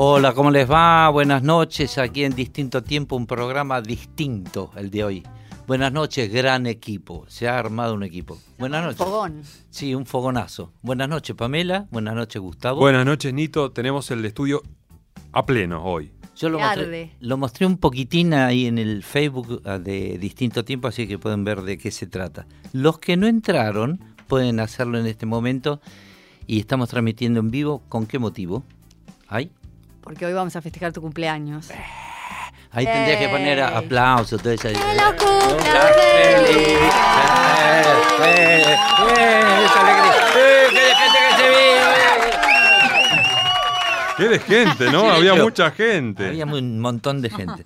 Hola, ¿cómo les va? Buenas noches. Aquí en Distinto Tiempo, un programa distinto el de hoy. Buenas noches, gran equipo. Se ha armado un equipo. Buenas noches. Fogón. Sí, un fogonazo. Buenas noches, Pamela. Buenas noches, Gustavo. Buenas noches, Nito. Tenemos el estudio a pleno hoy. Yo lo mostré, lo mostré un poquitín ahí en el Facebook ah, de Distinto Tiempo, así que pueden ver de qué se trata. Los que no entraron pueden hacerlo en este momento y estamos transmitiendo en vivo. ¿Con qué motivo? ¿Ay? Porque hoy vamos a festejar tu cumpleaños. Ahí tendría que poner ¡Ey! aplausos, todo eso. ¡Que lo cumpla ¡Hola, feliz! feliz! ¡Eh, eh, eh, esa alegría! ¡Eh, que de gente que se vive! ¡Qué de gente, no! Había mucha gente. Había un montón de gente.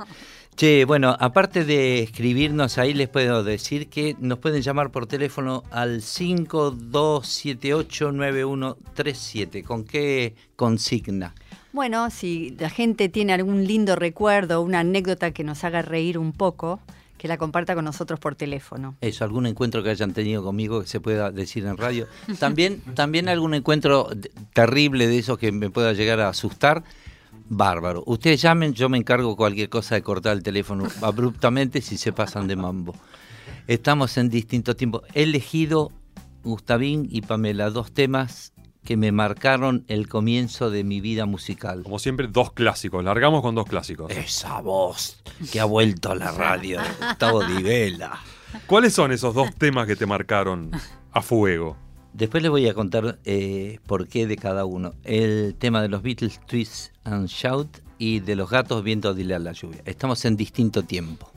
Che, bueno, aparte de escribirnos ahí, les puedo decir que nos pueden llamar por teléfono al 52789137. ¿Con qué consigna? Bueno, si la gente tiene algún lindo recuerdo, una anécdota que nos haga reír un poco, que la comparta con nosotros por teléfono. Eso, algún encuentro que hayan tenido conmigo que se pueda decir en radio. También, también algún encuentro terrible de esos que me pueda llegar a asustar. Bárbaro. Ustedes llamen, yo me encargo cualquier cosa de cortar el teléfono abruptamente si se pasan de mambo. Estamos en distintos tiempos. He elegido, Gustavín y Pamela, dos temas que me marcaron el comienzo de mi vida musical. Como siempre, dos clásicos. Largamos con dos clásicos. Esa voz que ha vuelto a la radio de Gustavo Di Vela. ¿Cuáles son esos dos temas que te marcaron a fuego? Después les voy a contar eh, por qué de cada uno. El tema de los Beatles, Twist and Shout, y de los gatos viendo dile a la lluvia. Estamos en distinto tiempo.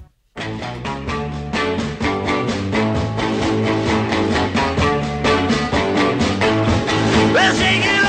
Well, shake it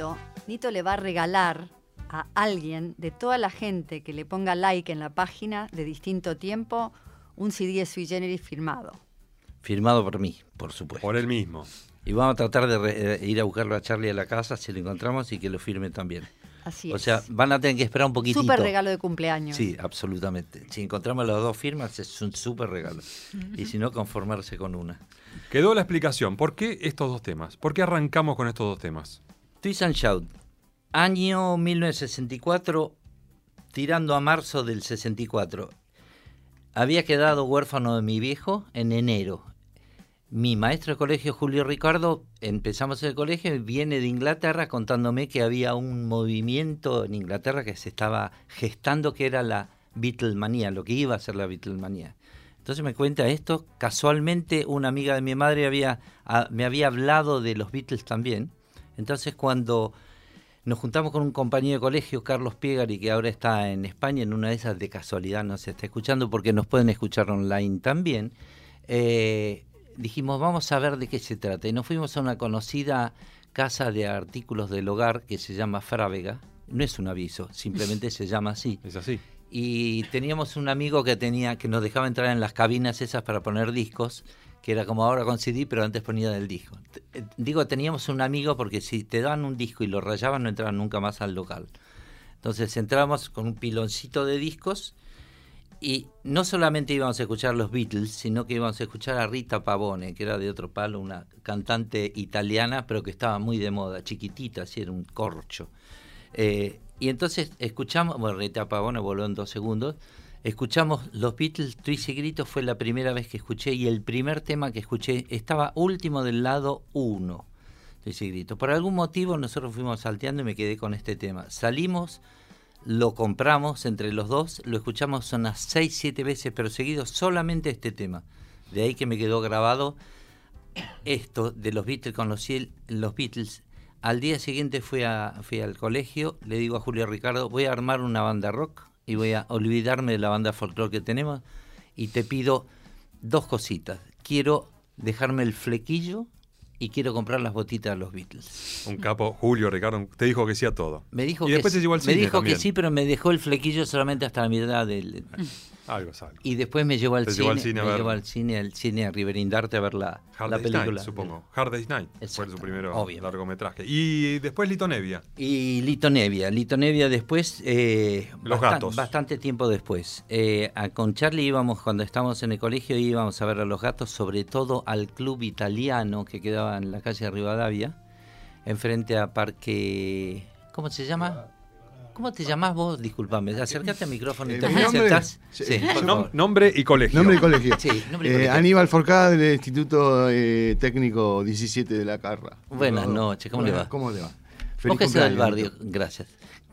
Nito, Nito le va a regalar a alguien de toda la gente que le ponga like en la página de distinto tiempo un CD sui generis firmado. Firmado por mí, por supuesto. Por él mismo. Y vamos a tratar de re- eh, ir a buscarlo a Charlie a la casa si lo encontramos y que lo firme también. Así o es. sea, van a tener que esperar un poquitito. Súper regalo de cumpleaños. Sí, absolutamente. Si encontramos las dos firmas es un súper regalo. Y si no, conformarse con una. Quedó la explicación. ¿Por qué estos dos temas? ¿Por qué arrancamos con estos dos temas? Twist and Shout, año 1964, tirando a marzo del 64. Había quedado huérfano de mi viejo en enero. Mi maestro de colegio, Julio Ricardo, empezamos el colegio y viene de Inglaterra contándome que había un movimiento en Inglaterra que se estaba gestando que era la Beatlemanía, lo que iba a ser la Beatlemanía. Entonces me cuenta esto, casualmente una amiga de mi madre había, a- me había hablado de los Beatles también. Entonces cuando nos juntamos con un compañero de colegio, Carlos Piegari, que ahora está en España, en una de esas de casualidad nos está escuchando porque nos pueden escuchar online también. eh, dijimos, vamos a ver de qué se trata. Y nos fuimos a una conocida casa de artículos del hogar que se llama Frávega. No es un aviso, simplemente se llama así. Es así. Y teníamos un amigo que tenía que nos dejaba entrar en las cabinas esas para poner discos, que era como ahora con CD, pero antes ponía el disco. Eh, Digo, teníamos un amigo porque si te daban un disco y lo rayaban no entraban nunca más al local. Entonces entrábamos con un piloncito de discos y no solamente íbamos a escuchar los Beatles, sino que íbamos a escuchar a Rita Pavone, que era de otro palo, una cantante italiana, pero que estaba muy de moda, chiquitita, así era un corcho. Eh, y entonces escuchamos, bueno, Rita Pavone voló en dos segundos, escuchamos los Beatles, Twist y Grito fue la primera vez que escuché y el primer tema que escuché estaba último del lado 1. Twist y Grito. Por algún motivo nosotros fuimos salteando y me quedé con este tema. Salimos, lo compramos entre los dos, lo escuchamos unas 6, 7 veces, pero seguido solamente este tema. De ahí que me quedó grabado esto de los Beatles con los, los Beatles. Al día siguiente fui, a, fui al colegio, le digo a Julio Ricardo, voy a armar una banda rock y voy a olvidarme de la banda folclore que tenemos y te pido dos cositas. Quiero dejarme el flequillo y quiero comprar las botitas de los Beatles. Un capo, Julio Ricardo, te dijo que sí a todo. Me dijo, y que, después sí- te llevó al me cine dijo también. que sí, pero me dejó el flequillo solamente hasta la mitad del... Algo es algo. Y después me llevó al Te cine, llevó al cine a me ver- llevó al cine, al cine a Riverindarte a ver la, Hard la Day's película. Night, supongo. Hard Day's Night fue su primer largometraje. Y después Lito Nevia. Y Lito Nevia. Lito Nevia después, eh, Los gatos. bastante tiempo después. Eh, con Charlie íbamos, cuando estábamos en el colegio, íbamos a ver a los gatos, sobre todo al club italiano que quedaba en la calle de Rivadavia, enfrente a Parque... ¿Cómo se llama? ¿Cómo te llamás vos? Disculpame, acercate al micrófono y Eh, te mi nombre-. Sí, Sí, Nom- y colegio. Nombre y colegio. Sí, nombre y Eh. Aníbal Forcada del Instituto eh, Técnico 17 de la Carra. Buenas noches, ¿cómo le va? ¿Cómo le va? Vos Feliz que sos del barrio, gracias.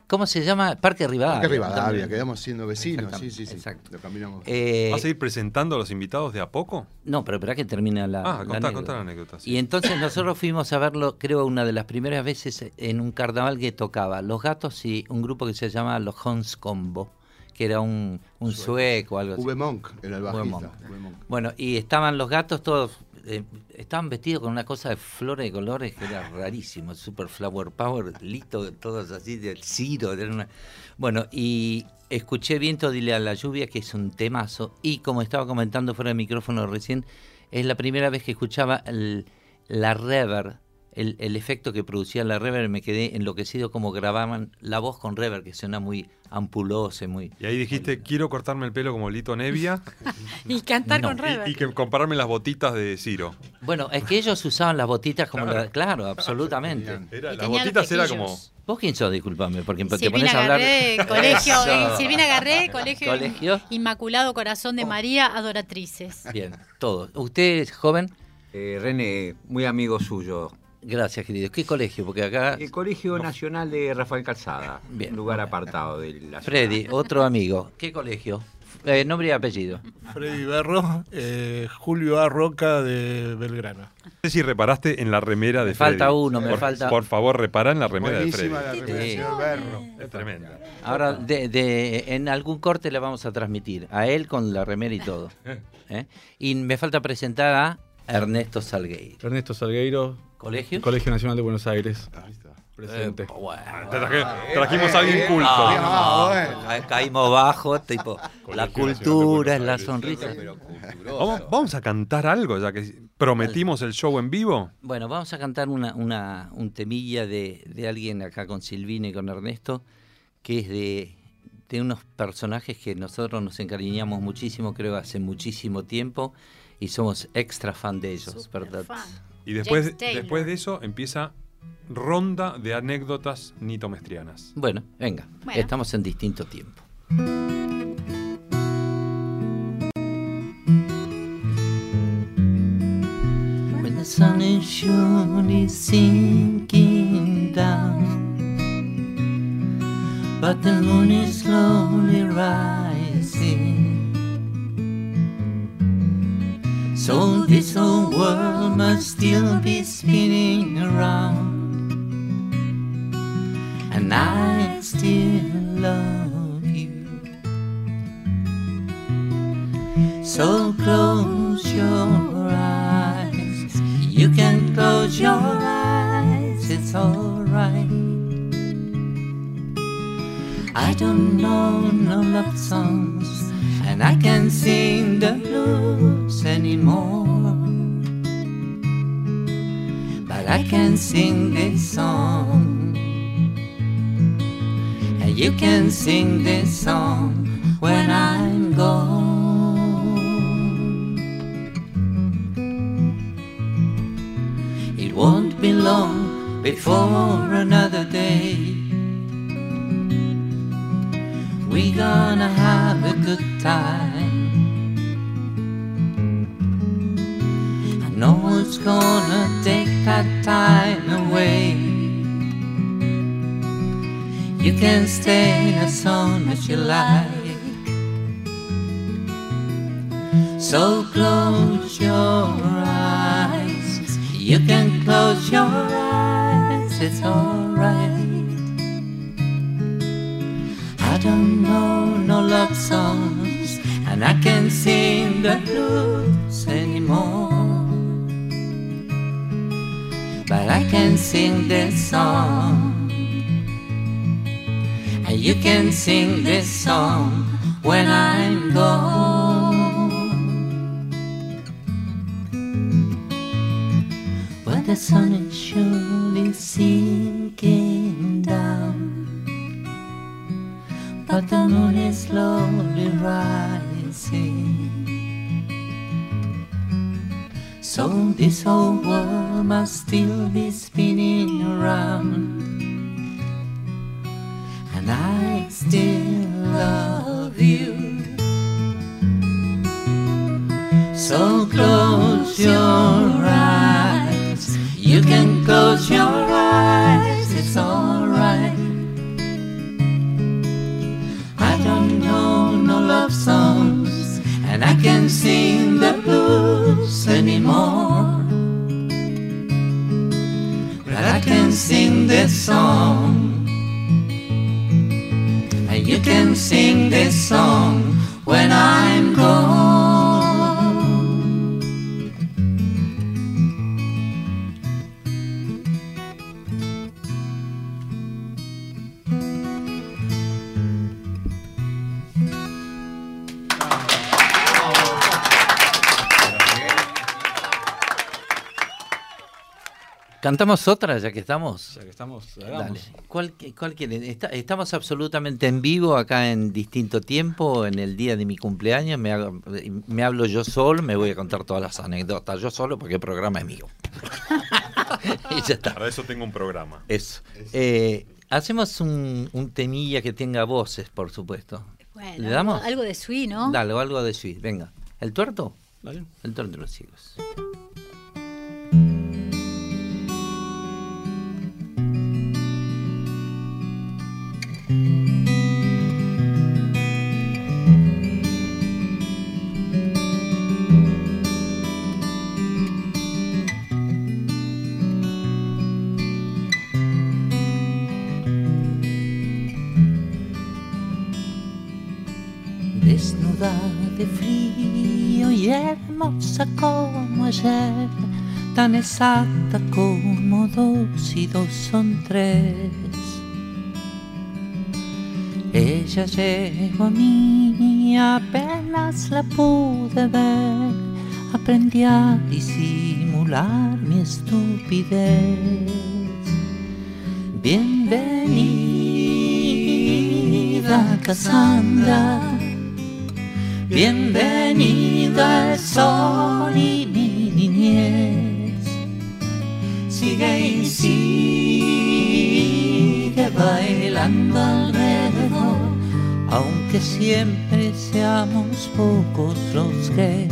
¿Cómo se llama? Parque Rivadavia. Parque Rivadavia, También. quedamos siendo vecinos. Sí, sí, sí. exacto. Lo caminamos. Eh, ¿Vas a ir presentando a los invitados de a poco? No, pero espera que termina la. Ah, la contá, anécdota. contá la anécdota, sí. Y entonces nosotros fuimos a verlo, creo, una de las primeras veces en un carnaval que tocaba Los Gatos y un grupo que se llama Los Hons Combo, que era un, un sueco o algo así. V. Monk era el V. bajista. Monk. V. Monk. Bueno, y estaban los gatos todos, eh, estaban vestidos con una cosa de flores de colores que era rarísimo, super flower power, listo, todos así, del ciro. era una- Bueno, y escuché Viento, dile a la lluvia, que es un temazo, y como estaba comentando fuera de micrófono recién, es la primera vez que escuchaba el- la reverb, el, el efecto que producía la reverb, me quedé enloquecido como grababan la voz con reverb, que suena muy ampulosa, muy... Y ahí dijiste, quiero cortarme el pelo como Lito Nevia Y cantar No. con Rever. y, y que compararme las botitas de Ciro. Bueno, es que ellos usaban las botitas como la... Claro, absolutamente. Era, las botitas era como... ¿Vos quién sos? Disculpame, porque te pones a hablar... Garré, colegio, eh, Silvina Garré, colegio, Colegio. Inmaculado Corazón de María, adoratrices. Bien, todo. ¿Usted es joven? Eh, René, muy amigo suyo. Gracias, querido. ¿Qué colegio? Porque acá... El Colegio Nacional de Rafael Calzada, Bien. un lugar apartado de la ciudad. Freddy, otro amigo. ¿Qué colegio? Eh, nombre y apellido. Freddy Berro, eh, Julio A. Roca de Belgrano. No sé si reparaste en la remera de Me falta Freddy. uno, me por, falta- Por favor, repara en la remera de Freddy. la remera, Sí. señor Berro. Es tremenda. Ahora, de, de- en algún corte le vamos a transmitir. A él con la remera y todo. ¿Eh? Y me falta presentar a Ernesto Salgueiro. Ernesto Salgueiro, ¿Colegio? Colegio Nacional de Buenos Aires, Ahí está. presente. Eh, bueno. Traje- trajimos a alguien culto. Ah, ca- Caímos bajo, tipo, la cultura es la sonrisa. Vamos, vamos a cantar algo, ya que prometimos el show en vivo. Bueno, vamos a cantar una, una, un temilla de, de alguien acá con Silvina y con Ernesto, que es de, de unos personajes que nosotros nos encariñamos muchísimo, creo, hace muchísimo tiempo, y somos extra fan de ellos, Super ¿verdad? fan. Y después, después de eso empieza ronda de anécdotas nitomestrianas. Bueno, venga, Bueno. estamos en distinto tiempo. When the sun is surely sinking down, but the moon is slowly rising. So this whole world must still be spinning around and I still love you. So close your eyes. You can close your eyes, it's alright. I don't know no love songs, and I can't sing the blues anymore. But I can sing this song. And you can sing this song when I'm gone. It won't be long before another day. We gonna have a good time. I one's gonna take that time away. You can stay as long as you like. So close your eyes. You can close your eyes, it's alright. I don't know no love songs, and I can't sing the blues anymore. But I can sing this song, and you can sing this song when I'm gone. But the sun is surely sinking down. But the moon is slowly rising. So this whole world must still be spinning around. And I still love you. So close your eyes. You can close your eyes, it's alright. I don't know no love songs, and I can't sing the blues anymore. But I can sing this song, and you can sing this song when I'm gone. ¿Cantamos otra ya que estamos? Ya que estamos, Dale. ¿Cuál, cuál quieren? Está- estamos absolutamente en vivo acá en distinto tiempo, en el día de mi cumpleaños. Me, hago- me hablo yo solo, me voy a contar todas las anécdotas yo solo porque el programa es mío. y ya está. Para eso tengo un programa. Eso. Eh, hacemos un, un temilla que tenga voces, por supuesto. Bueno, ¿Le damos? Algo de Sui, ¿no? Dale, algo de suite. Venga. ¿El tuerto? Dale. El tuerto de los siglos. De frío y hermosa como ayer, tan exacta como dos y dos son tres. Ella llegó a mí, apenas la pude ver, aprendí a disimular mi estupidez. Bienvenida, Cassandra. Bienvenida al sol y mi niñez. Sigue y sigue bailando alrededor, aunque siempre seamos pocos los que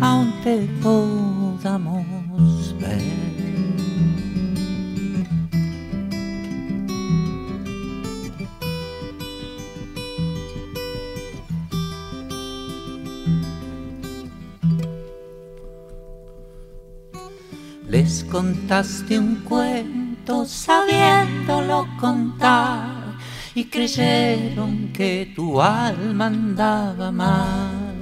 aún te podamos ver. Les contaste un cuento sabiéndolo contar y creyeron que tu alma andaba mal.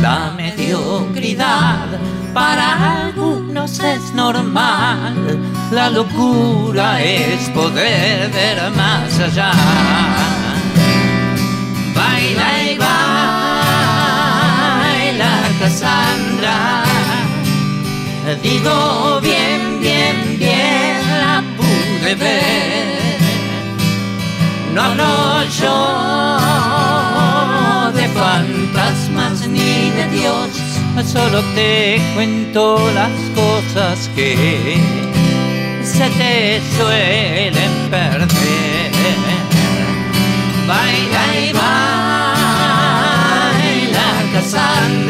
La mediocridad para algunos es normal, la locura es poder ver más allá. Baila y baila, Cassandra. Digo bien, bien, bien, la pude ver. No hablo yo de fantasmas ni de Dios, solo te cuento las cosas que se te suelen perder. Baila y baila, Cassandra.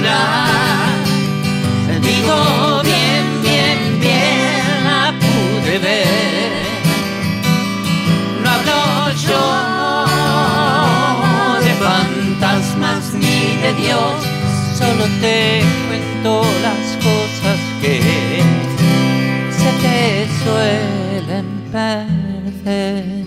Dios, solo te cuento las cosas que se te suelen perder.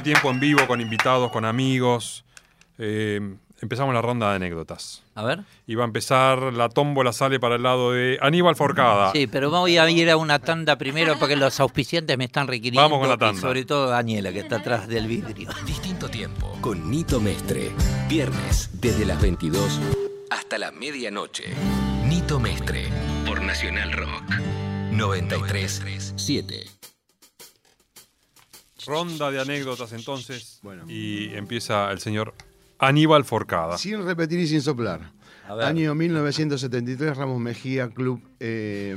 Tiempo en vivo, con invitados, con amigos. Eh, empezamos la ronda de anécdotas. A ver. Y va a empezar, la tómbola sale para el lado de Aníbal Forcada. Sí, pero voy a ir a una tanda primero porque los auspiciantes me están requiriendo. Vamos con la y tanda. sobre todo Daniela, que está atrás del vidrio. Distinto tiempo con Nito Mestre. Viernes desde las 22 hasta la medianoche. Nito Mestre por Nacional Rock 937. Ronda de anécdotas entonces. Y empieza el señor Aníbal Forcada. Sin repetir y sin soplar. A ver. Año 1973, Ramos Mejía, Club eh,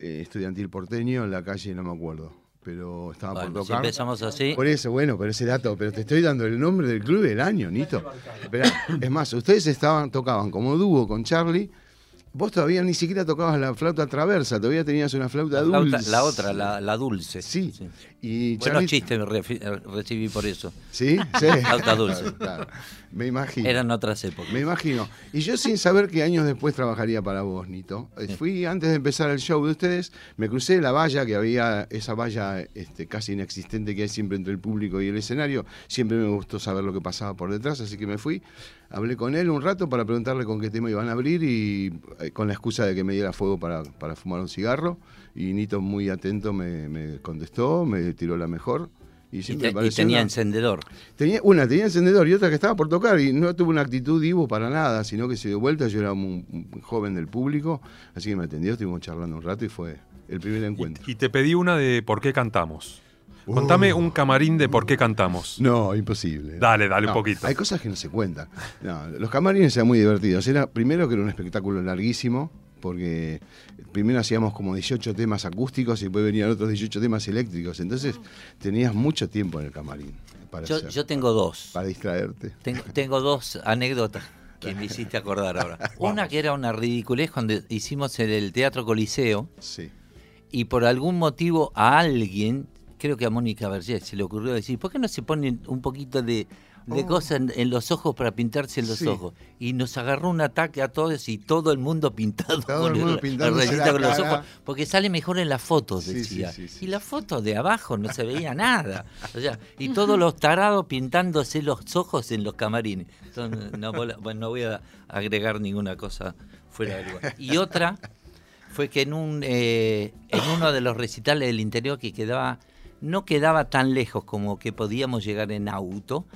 eh, Estudiantil Porteño, en la calle, no me acuerdo. Pero estaba Bueno, por si tocar. empezamos así. Por eso, bueno, pero ese dato, pero te estoy dando el nombre del club y el año, Nito. Esperá, es más, ustedes estaban, tocaban como dúo con Charlie. Vos todavía ni siquiera tocabas la flauta traversa, todavía tenías una flauta La, flauta- dulce. la otra, la, la dulce. Sí. Y Buenos chistes refi- eh, recibí por eso. ¿Sí? Sí. Flauta dulce. Claro, Me imagino. Eran otras épocas. Me imagino. Y yo sin saber que años después trabajaría para vos, Nito. eh, Fui antes de empezar el show de ustedes, me crucé la valla que había, esa valla este, casi inexistente que hay siempre entre el público y el escenario. Siempre me gustó saber lo que pasaba por detrás, así que me fui. Hablé con él un rato para preguntarle con qué tema iban a abrir y eh, con la excusa de que me diera fuego para, para fumar un cigarro. Y Nito muy atento me, me contestó, me tiró la mejor. Y, Y, te- tenía una- encendedor. Tenía, una tenía encendedor y otra que estaba por tocar y no tuvo una actitud divo para nada, sino que se dio vuelta, yo era un, un joven del público, así que me atendió, estuvimos charlando un rato y fue el primer encuentro. Y te pedí una de por qué cantamos. Contame un camarín de por qué cantamos. No, imposible. Dale, dale No, un poquito. Hay cosas que no se cuentan. No, los camarines eran muy divertidos. Era primero que era un espectáculo larguísimo, porque primero hacíamos como 18 temas acústicos y después venían otros 18 temas eléctricos. Entonces tenías mucho tiempo en el camarín para Yo, hacer- yo tengo dos. para distraerte. Tengo, tengo dos anécdotas que me hiciste acordar ahora. Una que era una ridiculez cuando hicimos en el Teatro Coliseo. Sí. Y por algún motivo a alguien, creo que a Mónica Berger, se le ocurrió decir, ¿por qué no se ponen un poquito de, de Oh. cosas en, en los ojos para pintarse en los Sí. ojos? Y nos agarró un ataque a todos y todo el mundo pintado Todo con el mundo la pintándose rayita la con los ojos, porque sale mejor en las fotos, decía. sí, sí, y la foto de abajo no se veía nada. O sea, y todos los tarados pintándose los ojos en los camarines. Son- no, voy a- bueno, no voy a agregar ninguna cosa fuera de lugar. Y otra fue que en un eh, en uno de los recitales del interior que quedaba no quedaba tan lejos como que podíamos llegar en auto.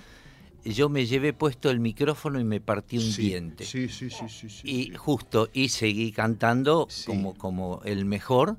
Yo me llevé puesto el micrófono y me partí un Sí, diente. Sí, sí, sí, sí, sí. y justo y seguí cantando como como el mejor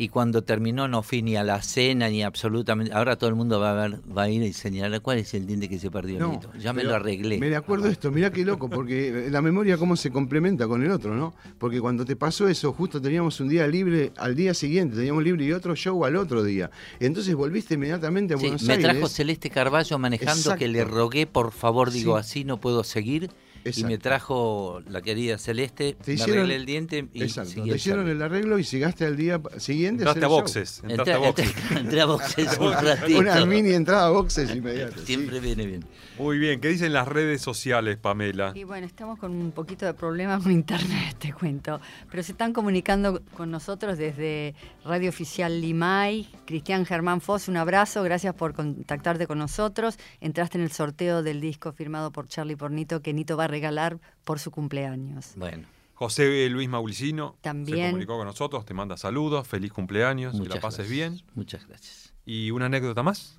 y cuando terminó no fui ni a la cena ni absolutamente ahora todo el mundo va a ver va a ir y señalar cuál es el diente que se perdió No, Nito? ya me lo arreglé Me acuerdo de esto, mirá qué loco, porque la memoria cómo se complementa con el otro, ¿no? Porque cuando te pasó eso, justo teníamos un día libre al día siguiente, teníamos libre y otro show al otro día. Entonces volviste inmediatamente a Sí, Buenos me Aires. trajo Celeste Carballo manejando que le rogué, por favor, digo, Sí. así no puedo seguir. Y me trajo la querida Celeste, Te me hicieron, arreglé el diente y exacto, te hicieron el arreglo y llegaste al día siguiente Entraste a boxes. Entré, Entraste a boxes. entré- entré a boxes un ratito. Una mini entrada a boxes inmediata. Siempre viene bien. Muy bien, ¿qué dicen las redes sociales, Pamela? Y bueno, estamos con un poquito de problemas con internet, te cuento. Pero se están comunicando con nosotros desde Radio Oficial Limay. Cristian Germán Foss, un abrazo, gracias por contactarte con nosotros. Entraste en el sorteo del disco firmado por Charlie Pornito que Nito va a regalar por su cumpleaños. Bueno, José Luis Maulicino se También. comunicó con nosotros, te manda saludos, feliz cumpleaños, que la pases gracias. bien. Muchas gracias. ¿Y una anécdota más?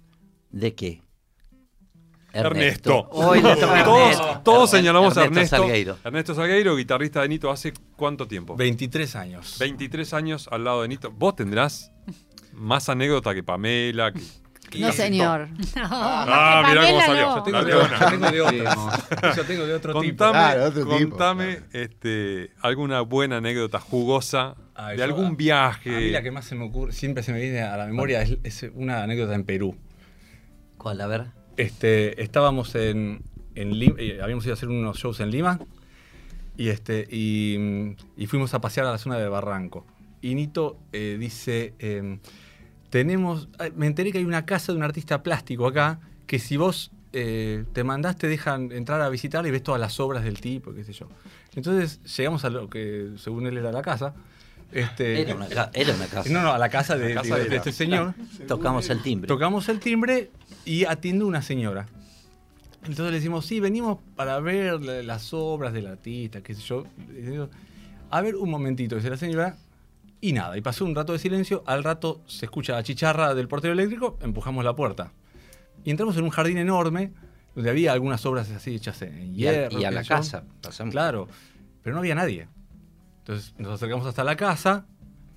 ¿De qué? Ernesto. Hoy le toca a todos Ernesto. todos Ernesto- señalamos a Ernesto Ernesto. Salgueiro. Ernesto Salgueiro, guitarrista de Nito, ¿hace cuánto tiempo? 23 años. 23 años al lado de Nito. Vos tendrás más anécdota que Pamela. Que No, señor. No, Ah, que mirá cómo salió. no. Yo tengo de. Yo tengo de otro. Yo tengo de otro tipo. Contame, este, alguna buena anécdota jugosa Ah, de yo- algún A mí viaje. la que más se me ocurre, siempre se me viene a la memoria es, es una anécdota en Perú. ¿Cuál? A ver. Este, estábamos en, en Lima, eh, habíamos ido a hacer unos shows en Lima y, este, y, y fuimos a pasear a la zona de Barranco. Y Nito eh, dice, em, tenemos, me enteré que hay una casa de un artista plástico acá que si vos eh, te mandás te dejan entrar a visitar y ves todas las obras del tipo, qué sé yo. Entonces llegamos a lo que según él era la casa Este, Era una, ca- era una casa. No, no, a la casa de, La casa de- de de la- este señor. Tocamos el timbre. Tocamos el timbre y atiende una señora. Entonces le decimos, sí, venimos para ver la- las obras del artista, qué sé yo. A ver, un momentito, dice la señora. Y nada, y pasó un rato de silencio. Al rato se escucha la chicharra del portero eléctrico, empujamos la puerta. Y entramos en un jardín enorme donde había algunas obras así hechas en Y a- hierro. y a la casa, pasamos. Claro, pero no había nadie. Entonces nos acercamos hasta la casa,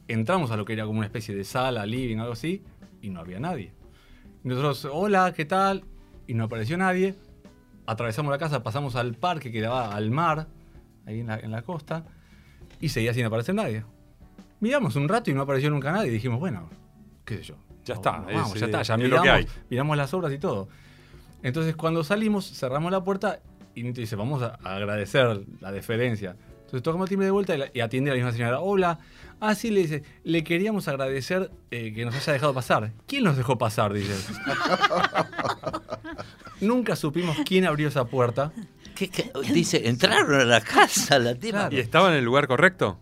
entramos a lo que era como una especie de sala, living, algo así, y no había nadie. Y nosotros, hola, ¿qué tal? Y no apareció nadie. Atravesamos la casa, pasamos al parque que daba al mar, ahí en la, en la costa, y seguía sin aparecer nadie. Miramos un rato y no apareció nunca nadie. Y dijimos, bueno, qué sé yo. Ya no, está, no, es, vamos, ya eh, está, ya es lo miramos, que hay. miramos las obras y todo. Entonces, cuando salimos, cerramos la puerta y Nito dice, vamos a agradecer la deferencia. Entonces tocamos el timbre de vuelta y, la- y atiende a la misma señora. Hola. Ah, sí, le dice, le queríamos agradecer eh, que nos haya dejado pasar. ¿Quién nos dejó pasar? Dice. Nunca supimos quién abrió esa puerta. ¿Qué- qué? Dice, entraron a la casa, la tipa. ¿Y estaba en el lugar correcto?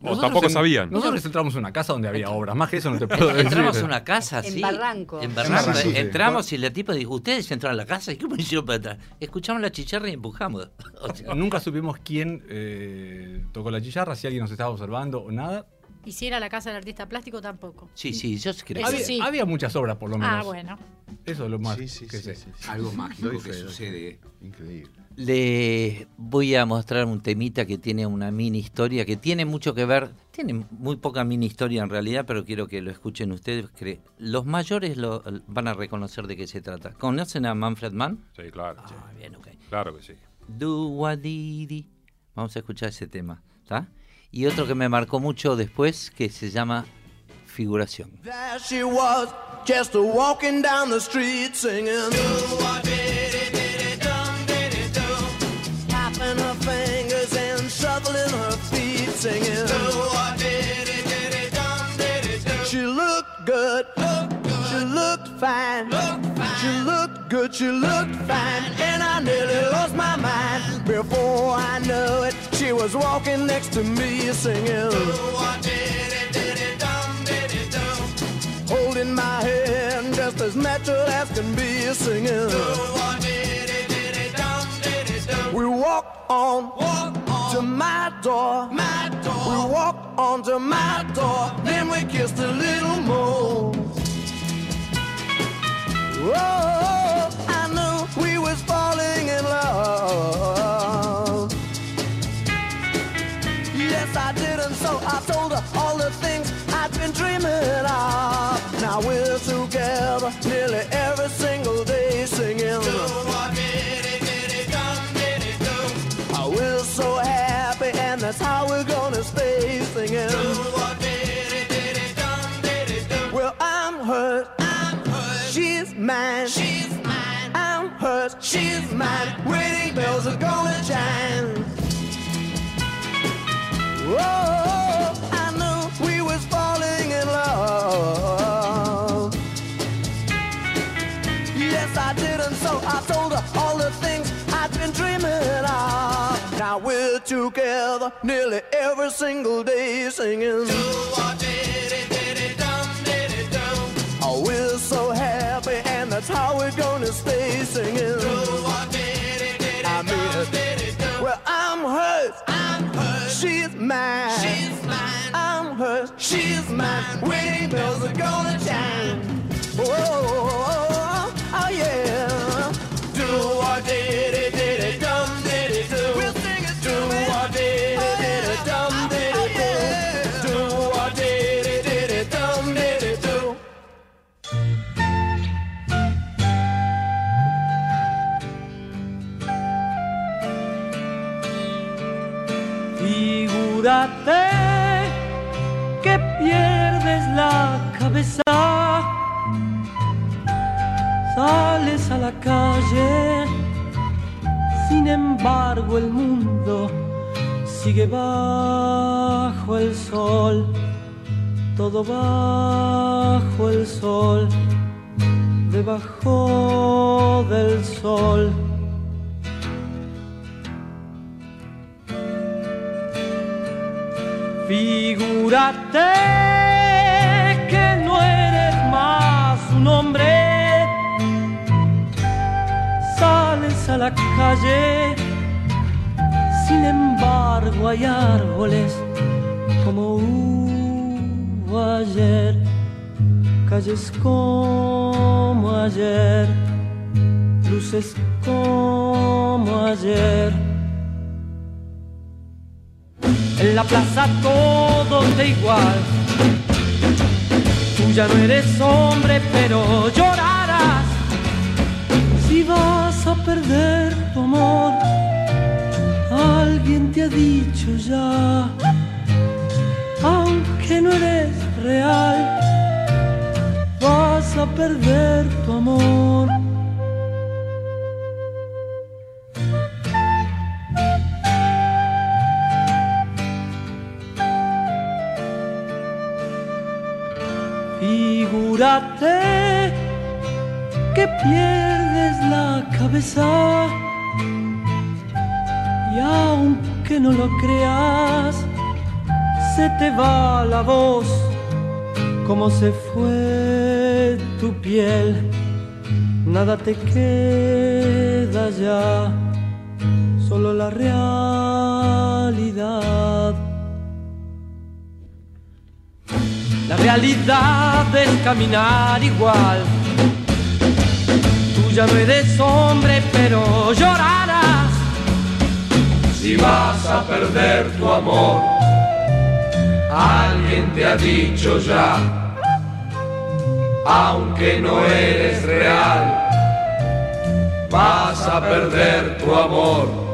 ¿O Nosotros tampoco en- sabían? Nosotros entramos en una casa donde había obras. Más que eso no te puedo decir. Entramos a una casa, En sí. Barranco. En Barranco. Sí, sí, sí. Entramos y la tipa dijo, ustedes entraron a la casa y cómo hicieron para entrar. Escuchamos la chicharra y empujamos. O sea, Nunca supimos quién eh, tocó la chicharra, si alguien nos estaba observando o nada. Y si era la casa del artista plástico, tampoco. sí, sí, yo creo Había, que sí. había muchas obras, por lo menos. Ah, bueno. Eso es lo más Sí, sí, que sí, sé. sí, sí. Algo mágico que sucede. Increíble. Le voy a mostrar un temita que tiene una mini historia, que tiene mucho que ver, tiene muy poca mini historia en realidad, pero quiero que lo escuchen ustedes. que los mayores lo, van a reconocer de qué se trata. ¿Conocen a Manfred Mann? Sí, claro. Ah, bien, ok. Claro que sí. Do what didi. Vamos a escuchar ese tema, ¿está? Y otro que me marcó mucho después, que se llama Figuración. There she was, just walking down the street singing. Good, she looked fine. She looked good, she looked fine. And I nearly lost my mind. Before I know it, she was walking next to me singing. holding my hand just as natural as can be singing. We walk on, to my door. We walk to my door. Then we kissed a little more. Oh, I knew we was falling in love. Yes, I did, and so I told her all the things I'd been dreaming of. Now we're together nearly every single day singing. Oh, we're so happy, and that's how we're mine. She's mine. I'm hers, she's mine. Wedding bells are gonna chime. Whoa, I knew we was falling in love. Yes, I did, and so I told her all the things I'd been dreaming of. Now we're together nearly every single day singing. Oh, we're so happy, and that's how we're gonna stay singing. I mean, well, I'm hers. I'm hers. She's mine. She's mine. I'm hers. She's mine. Wedding bells are gonna chime. La cabeza, sales a la calle, sin embargo el mundo sigue bajo el sol, todo bajo el sol, debajo del sol. Figúrate hombre. Sales a la calle, sin embargo hay árboles como hubo ayer, calles como ayer, luces como ayer. En la plaza todo da igual. Tú ya no eres hombre, pero llorarás si vas a perder tu amor. Alguien te ha dicho ya, aunque no eres real, vas a perder tu amor. Figúrate que pierdes la cabeza y aunque no lo creas, se te va la voz como se fue tu piel. Nada te queda ya, solo la realidad. La realidad es caminar igual. Tú ya no eres hombre, pero llorarás. Si vas a perder tu amor, alguien te ha dicho ya, aunque no eres real, vas a perder tu amor.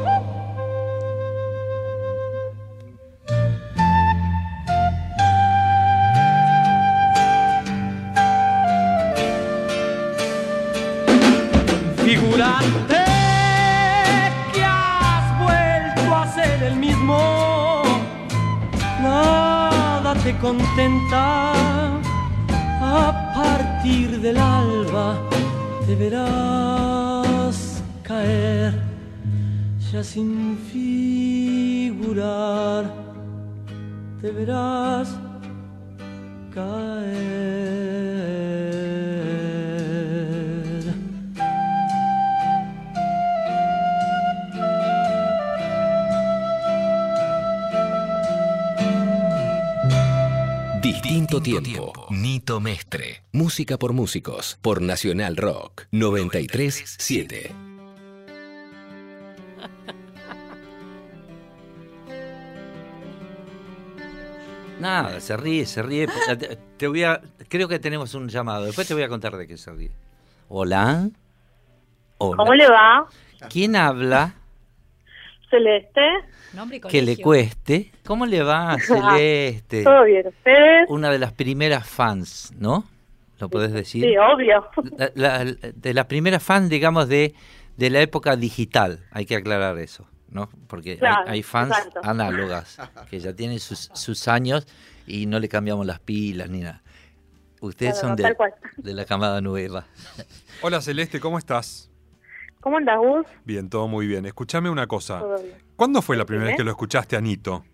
El mismo. Nada te contenta. A partir del alba te verás caer ya sin figurar. Te verás caer. Distinto tiempo. Nito Mestre. Música por músicos. Por Nacional Rock. 937. Nada, se ríe, se ríe. Te, te voy a, creo que tenemos un llamado. Después te voy a contar de qué se ríe. Hola. Hola. ¿Cómo le va? ¿Quién habla? Celeste. Que le cueste. ¿Cómo le va, Celeste? Todo bien, ¿ustedes? Una de las primeras fans, ¿no? ¿Lo podés decir? Sí, obvio. La- la- de las primeras fans, digamos, de, de la época digital. Hay que aclarar eso, ¿no? Porque hay- Claro, hay, fans exacto. análogas que ya tienen sus, sus años y no le cambiamos las pilas ni nada. Ustedes Claro, son de, de la camada nueva. Hola Celeste, ¿cómo estás? ¿Cómo andas, Gus? Bien, todo muy bien. Escúchame una cosa. Todo bien. ¿Cuándo fue la primera vez que lo escuchaste a Nito?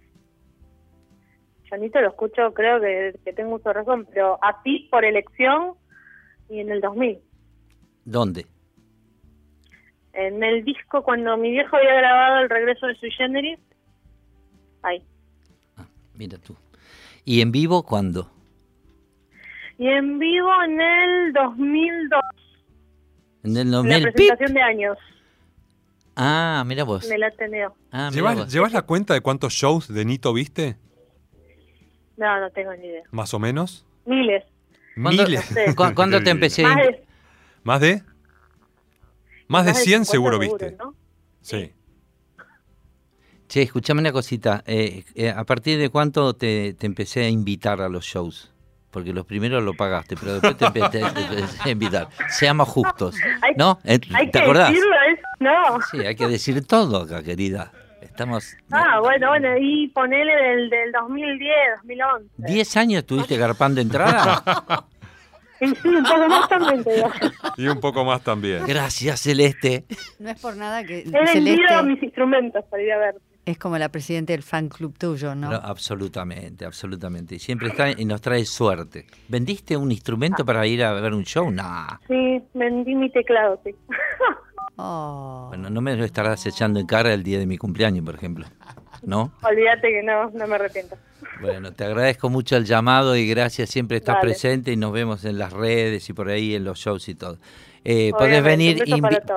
Janito lo escucho, creo que, que tengo mucha razón, pero así por elección y en el 2000. ¿Dónde? En el disco, cuando mi viejo había grabado El regreso de Sui Generis, ahí. Mira tú. ¿Y en vivo cuándo? Y en vivo en el 2002, En el en la 2000. ¡Pip! presentación de años, Ah, mira vos. el Ateneo. Ah, ¿Llevas, llevas la cuenta de cuántos shows de Nito viste? No, no tengo ni idea. Más o menos. Miles. ¿Cuándo- Miles. ¿Cu- cuándo te empecé? Más de, ¿Más de? Más de más de 100 50 seguro seguro, viste. ¿no? Sí. Che, escuchame una cosita. eh, eh, ¿A partir de cuánto te, te empecé a invitar a los shows? Porque los primeros lo pagaste, pero después te empecé, te empecé a invitar. Seamos justos. Hay- ¿No? Eh, Hay ¿Te que acordás? decirlo eso, no. Sí, hay que decir todo acá, querida. Estamos... Ah, bueno, bueno, y ponele del, del 2010, 2011. ¿10 años estuviste garpando entrada? Y sí, un poco más también. Y un poco más también. Gracias, Celeste. No es por nada que He vendido Celeste mis instrumentos para ir a ver. Es como la presidenta del fan club tuyo, ¿no? Pero absolutamente, absolutamente. Y siempre está y nos trae suerte. ¿Vendiste un instrumento para ir a ver un show? Nah. Sí, vendí mi teclado, sí. Oh. Bueno, no me lo estarás echando en cara el día de mi cumpleaños, por ejemplo. ¿No? Olvídate que no, no me arrepiento. Bueno, te agradezco mucho el llamado y gracias, siempre estás Dale. presente y nos vemos en las redes y por ahí en los shows y todo. Eh, podés, venir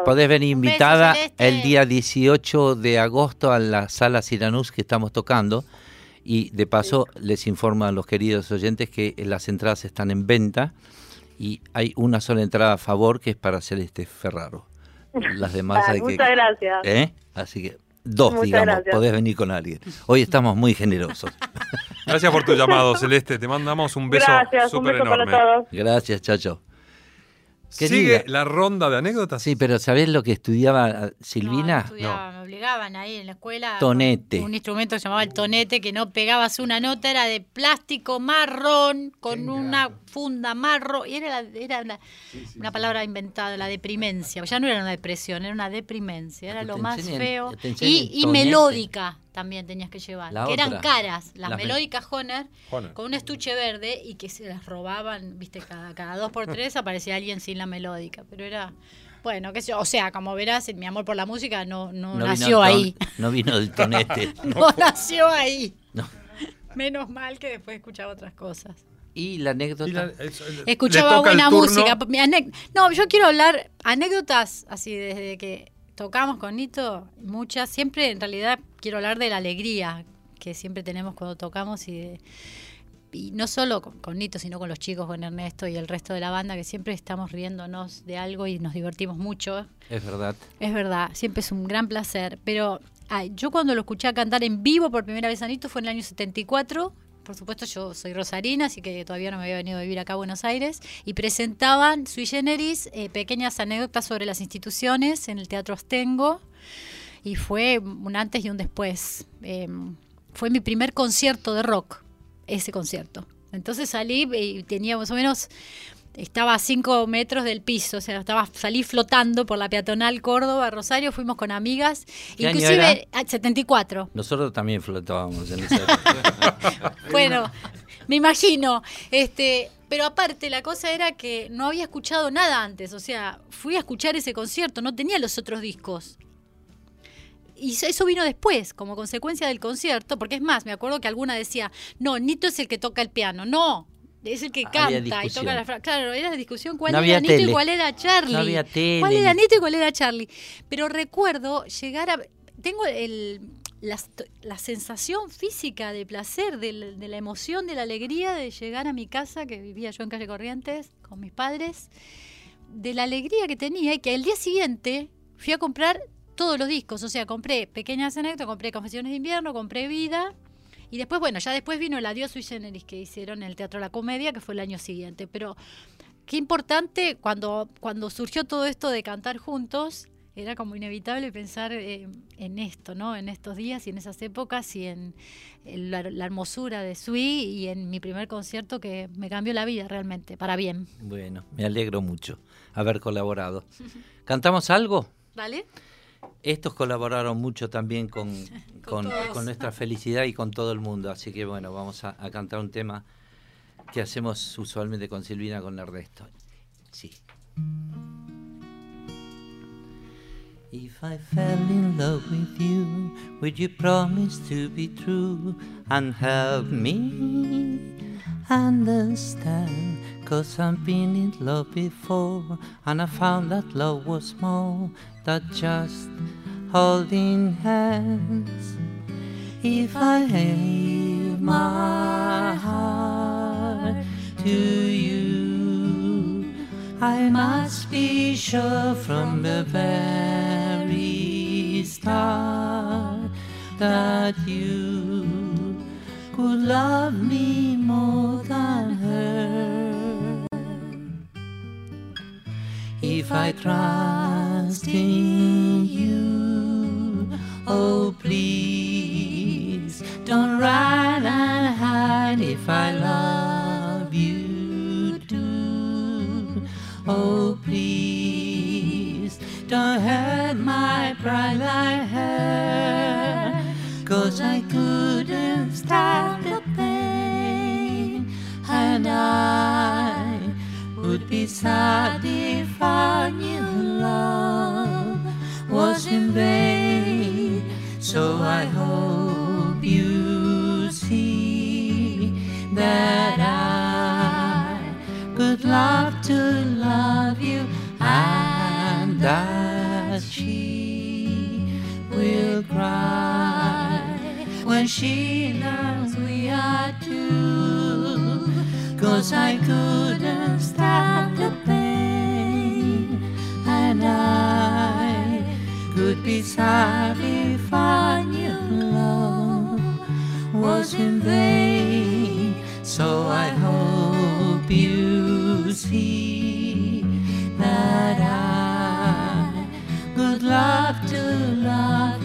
podés venir beso, invitada el día 18 de agosto a la sala Siranús que estamos tocando y de paso les informo a los queridos oyentes que las entradas están en venta y hay una sola entrada a favor que es para Celeste Ferraro. Las demás Ah, hay que... muchas gracias. ¿Eh? Así que dos, Muchas digamos, gracias. podés venir con alguien. Hoy estamos muy generosos. Gracias por tu llamado, Celeste. Te mandamos un beso Gracias, un súper beso para enorme. todos. Gracias, Chacho. ¿Sigue la ronda de anécdotas? Sí, pero ¿sabés lo que estudiaba Silvina? Estudiaba, me obligaban ahí en la escuela. Tonete. Un instrumento que se llamaba el tonete, que no pegabas una nota, era de plástico marrón, con una funda marro, y era, la- era una, una palabra inventada, la deprimencia. Ya no era una depresión, era una deprimencia, era Te lo más enseñan- feo. Y, melódica también tenías que llevar, La que eran caras, las, Las me- melódicas Honer, Honer. con un estuche verde y que se las robaban, viste, cada, cada dos por tres aparecía alguien sin la melódica, pero era... Bueno, qué sé yo, o sea, como verás, mi amor por la música no, no, nació ton- ahí. No vino del tonete. No nació ahí. No. Menos mal que después escuchaba otras cosas. Y la anécdota. Escuchaba buena música. Mi anec- no, yo quiero hablar anécdotas así desde que tocamos con Nito, muchas. Siempre en realidad quiero hablar de la alegría que siempre tenemos cuando tocamos y de- y no solo con, con Nito, sino con los chicos, con Ernesto y el resto de la banda, que siempre estamos riéndonos de algo y nos divertimos mucho. Es verdad. Es verdad, siempre es un gran placer. Pero ay, yo cuando lo escuché cantar en vivo por primera vez a Nito fue en el año 74. Por supuesto, yo soy rosarina, así que todavía no me había venido a vivir acá a Buenos Aires. Y presentaban sui generis eh, pequeñas anécdotas sobre las instituciones en el Teatro Ostengo. Y fue un antes y un después. Eh, fue mi primer concierto de rock, ese concierto. Entonces salí y tenía más o menos estaba a cinco metros del piso, o sea, estaba, salí flotando por la peatonal Córdoba, Rosario, fuimos con amigas, ¿Qué año inclusive era? ah, 74. Nosotros también flotábamos en esa época. Bueno, me imagino, este, pero aparte la cosa era que no había escuchado nada antes, o sea, fui a escuchar ese concierto, no tenía los otros discos. Y eso vino después, como consecuencia del concierto, porque es más, me acuerdo que alguna decía, no, Nito es el que toca el piano, no, es el que canta y toca la fra- Claro, era la discusión cuál No era Nito y cuál era Charlie. No había tele ¿Cuál era ni- Nito y cuál era Charlie? Pero recuerdo llegar a... Tengo el, la, la sensación física de placer, de, la emoción, de la alegría de llegar a mi casa, que vivía yo en calle Corrientes con mis padres, de la alegría que tenía y que el día siguiente fui a comprar todos los discos. O sea, compré Pequeñas Anécdotas, compré Confesiones de Invierno, compré Vida. Y después, bueno, ya después vino el Adiós sui generis que hicieron en el Teatro La Comedia, que fue el año siguiente. Pero qué importante cuando, cuando surgió todo esto de cantar juntos, era como inevitable pensar eh, en esto, ¿no? En estos días y en esas épocas y en, en la, la hermosura de Sui y en mi primer concierto que me cambió la vida realmente, para bien. Bueno, me alegro mucho haber colaborado. ¿Cantamos algo? ¿Vale? Estos colaboraron mucho también con, con, nuestra felicidad y con todo el mundo. Así que bueno, vamos a, a cantar un tema que hacemos usualmente con Silvina, con Ernesto. Sí. If I fell in love with you, would you promise to be true and help me understand? Cause I've been in love before and I found that love was more than just holding hands. If I gave my heart to you, I must be sure from the very start that you could love me more than her. If I trust in you, oh please don't run and hide if I love you too. Oh please don't hurt my pride like her. Cause I couldn't stand the pain, and I would be sad if our new love was in vain. So I hope you see that I could love to love you and that she will cry when she learns we are two. Cause I couldn't stand the pain and I could be sorry if our new love was in vain. So I hope you see that I would love to love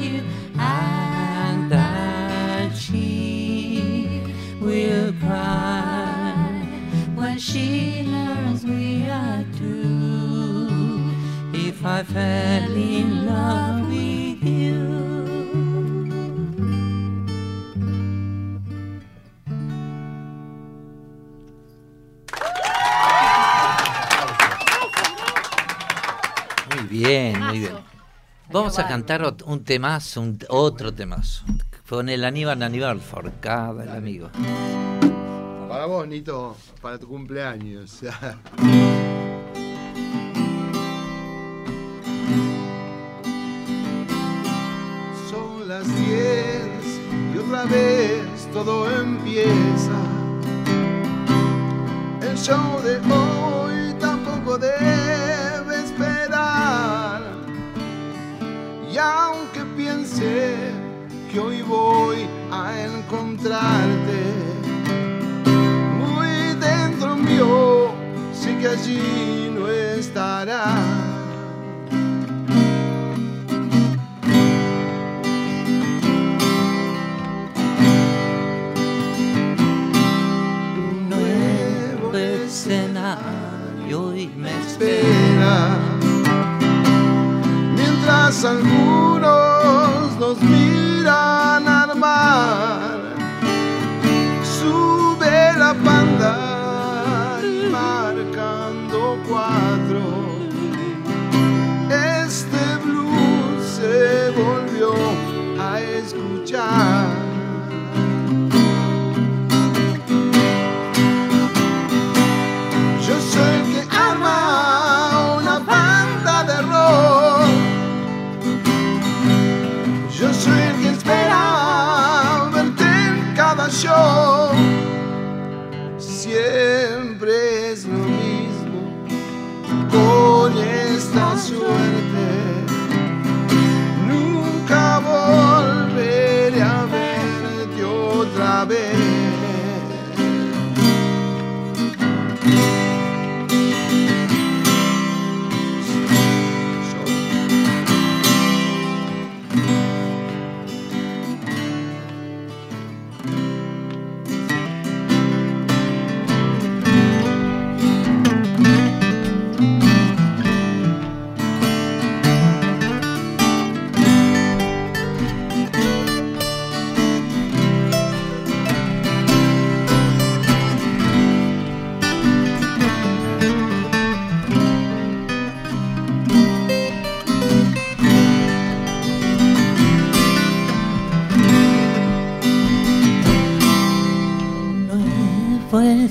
she learns we are two. If I fell in love with you. Muy bien, muy bien. Vamos a cantar un temazo, un- otro temazo. Con el Aníbal Aníbal Forcada, el amigo. Para vos, Nito, para tu cumpleaños. Son las 10 y otra vez todo empieza. El show de hoy tampoco debe esperar. Y aunque piense que hoy voy a encontrarte, allí no estará. Un nuevo escenario y me espera. Mientras algunos nos miran armar, sube la banda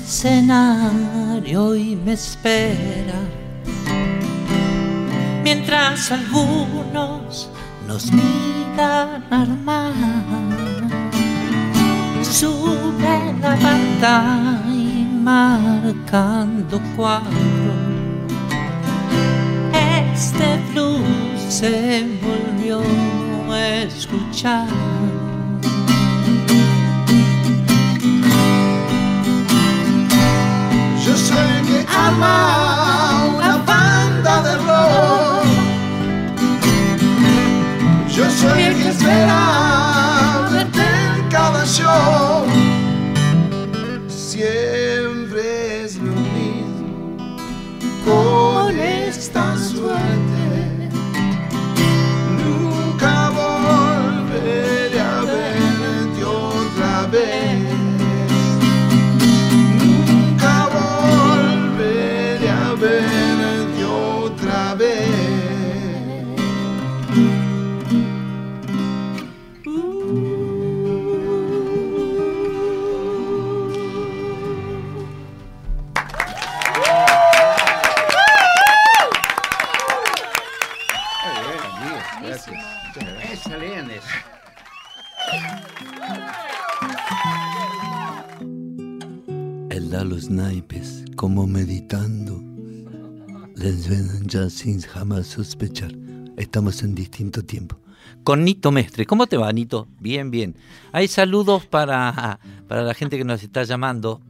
escenario y me espera. Mientras algunos nos miran armar, sube la banda y marcando cuatro. Este blues se volvió a escuchar. El que ama una banda de rock. Yo soy el que espera verte en cada show. Siempre sin jamás sospechar. Estamos en distinto tiempo. Con Nito Mestre. ¿Cómo te va, Nito? Bien, bien. Hay saludos para, para la gente que nos está llamando.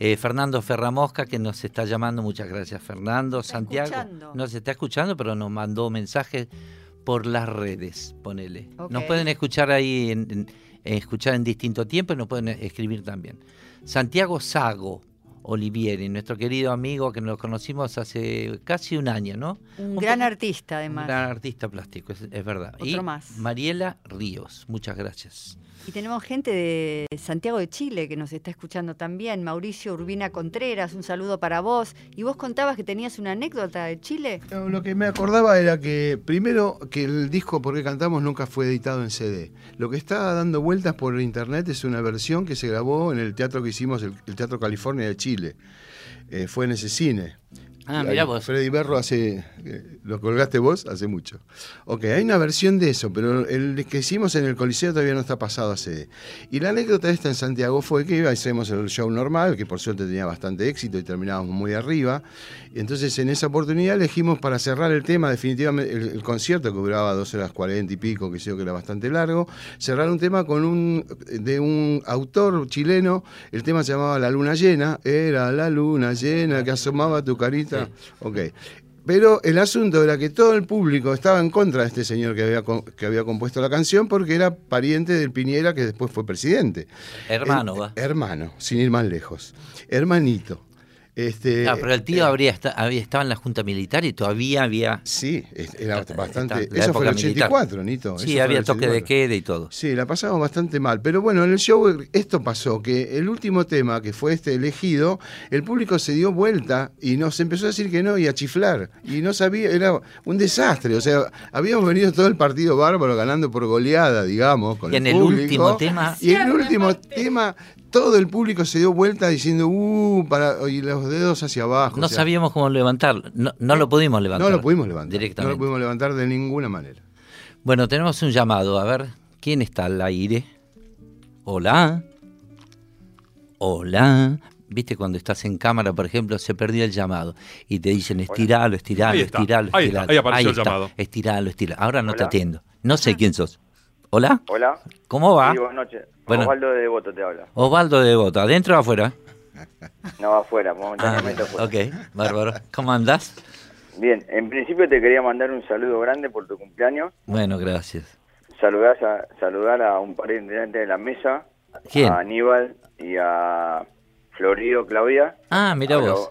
Eh, Fernando Ferramosca, que nos está llamando. Muchas gracias, Fernando. Santiago escuchando. nos está escuchando, pero nos mandó mensajes por las redes, ponele. Ok. Nos pueden escuchar ahí, en, en- escuchar en distinto tiempo y nos pueden escribir también. Santiago Sago Olivieri, nuestro querido amigo que nos conocimos hace casi un año, ¿no? Un Un gran artista, Un además. gran artista plástico, es, es verdad. Otro y más. Mariela Ríos, muchas gracias. Y tenemos gente de Santiago de Chile que nos está escuchando también. Mauricio Urbina Contreras, un saludo para vos. Y vos contabas que tenías una anécdota de Chile. Lo que me acordaba era que, primero, que el disco Por qué cantamos nunca fue editado en CD. Lo que está dando vueltas por internet es una versión que se grabó en el teatro que hicimos, el, el Teatro California de Chile. Eh, fue en ese cine. Ah, mirá vos. Freddy Berro hace. eh, Lo colgaste vos hace mucho. Ok, hay una versión de eso, pero el que hicimos en el Coliseo todavía no está pasado a CD. Y la anécdota esta en Santiago fue que hacemos el show normal, que por suerte tenía bastante éxito y terminábamos muy arriba. Y entonces en esa oportunidad elegimos para cerrar el tema, definitivamente, el, el concierto que duraba dos horas cuarenta y pico, que sé yo que era bastante largo, cerrar un tema con un de un autor chileno, el tema se llamaba La Luna Llena, era la luna llena que asomaba tu carita. Ok. Pero el asunto era que todo el público estaba en contra de este señor que había, que había compuesto la canción porque era pariente del Piñera que después fue presidente. Hermano, Eh, va. Hermano, sin ir más lejos. Hermanito. Este, pero el tío habría esta- había, estaba en la Junta Militar y todavía había. Sí, era bastante. Está- eso fue en el 84, Nito. eso Sí, había toque de 84. queda y todo. Sí, la pasamos bastante mal. Pero bueno, en el show esto pasó, que el último tema, que fue este elegido, el público se dio vuelta y nos empezó a decir que no y a chiflar. Y no sabía, era un desastre. O sea, habíamos venido todo el partido bárbaro ganando por goleada, digamos. Con Y en el público. último tema- Y en el último tema, todo el público se dio vuelta diciendo, uh, para, y los dedos hacia abajo. No o sea, sabíamos cómo levantarlo. No, no lo pudimos levantar. No lo pudimos levantar. No Directamente. lo pudimos levantar de ninguna manera. Bueno, tenemos un llamado. A ver, ¿quién está al aire? Hola. Hola. ¿Viste cuando estás en cámara, por ejemplo, se perdió el llamado y te dicen estiralo, estiralo, Ahí está, estiralo, ahí está, estiralo. ahí apareció el está, llamado. Estiralo, estiralo. Ahora no te atiendo. No sé quién sos. Hola. Hola. ¿Cómo va? Sí, buenas noches. Bueno. Osvaldo de Devoto te habla. Osvaldo de Bota. ¿Adentro o afuera? No, afuera, Ah, momentáneamente afuera. ok, bárbaro. ¿Cómo andás? Bien, en principio te quería mandar un saludo grande por tu cumpleaños. Bueno, gracias. Saludar a, saludar a un par de integrantes de la mesa. ¿Quién? A Aníbal y a Florido Claudia. Ah, mira vos.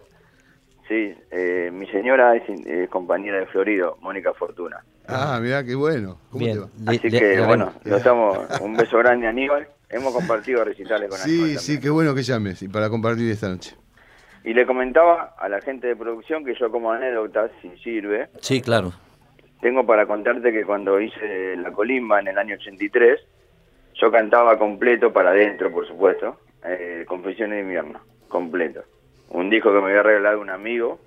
Sí, eh, mi señora es compañera de Florido, Mónica Fortuna. Ah, mirá, qué bueno. ¿Cómo Bien. te va? Le- Así que, bueno, lo estamos, un beso grande a Aníbal. Hemos compartido recitales con Aníbal Sí, también. sí, qué bueno que llames y para compartir esta noche. Y le comentaba a la gente de producción que yo como anécdota, si sirve, Sí, claro. tengo para contarte que cuando hice La Colimba en el año 83, yo cantaba completo para adentro, por supuesto, eh, Confesiones de invierno, completo. Un disco que me había regalado un amigo.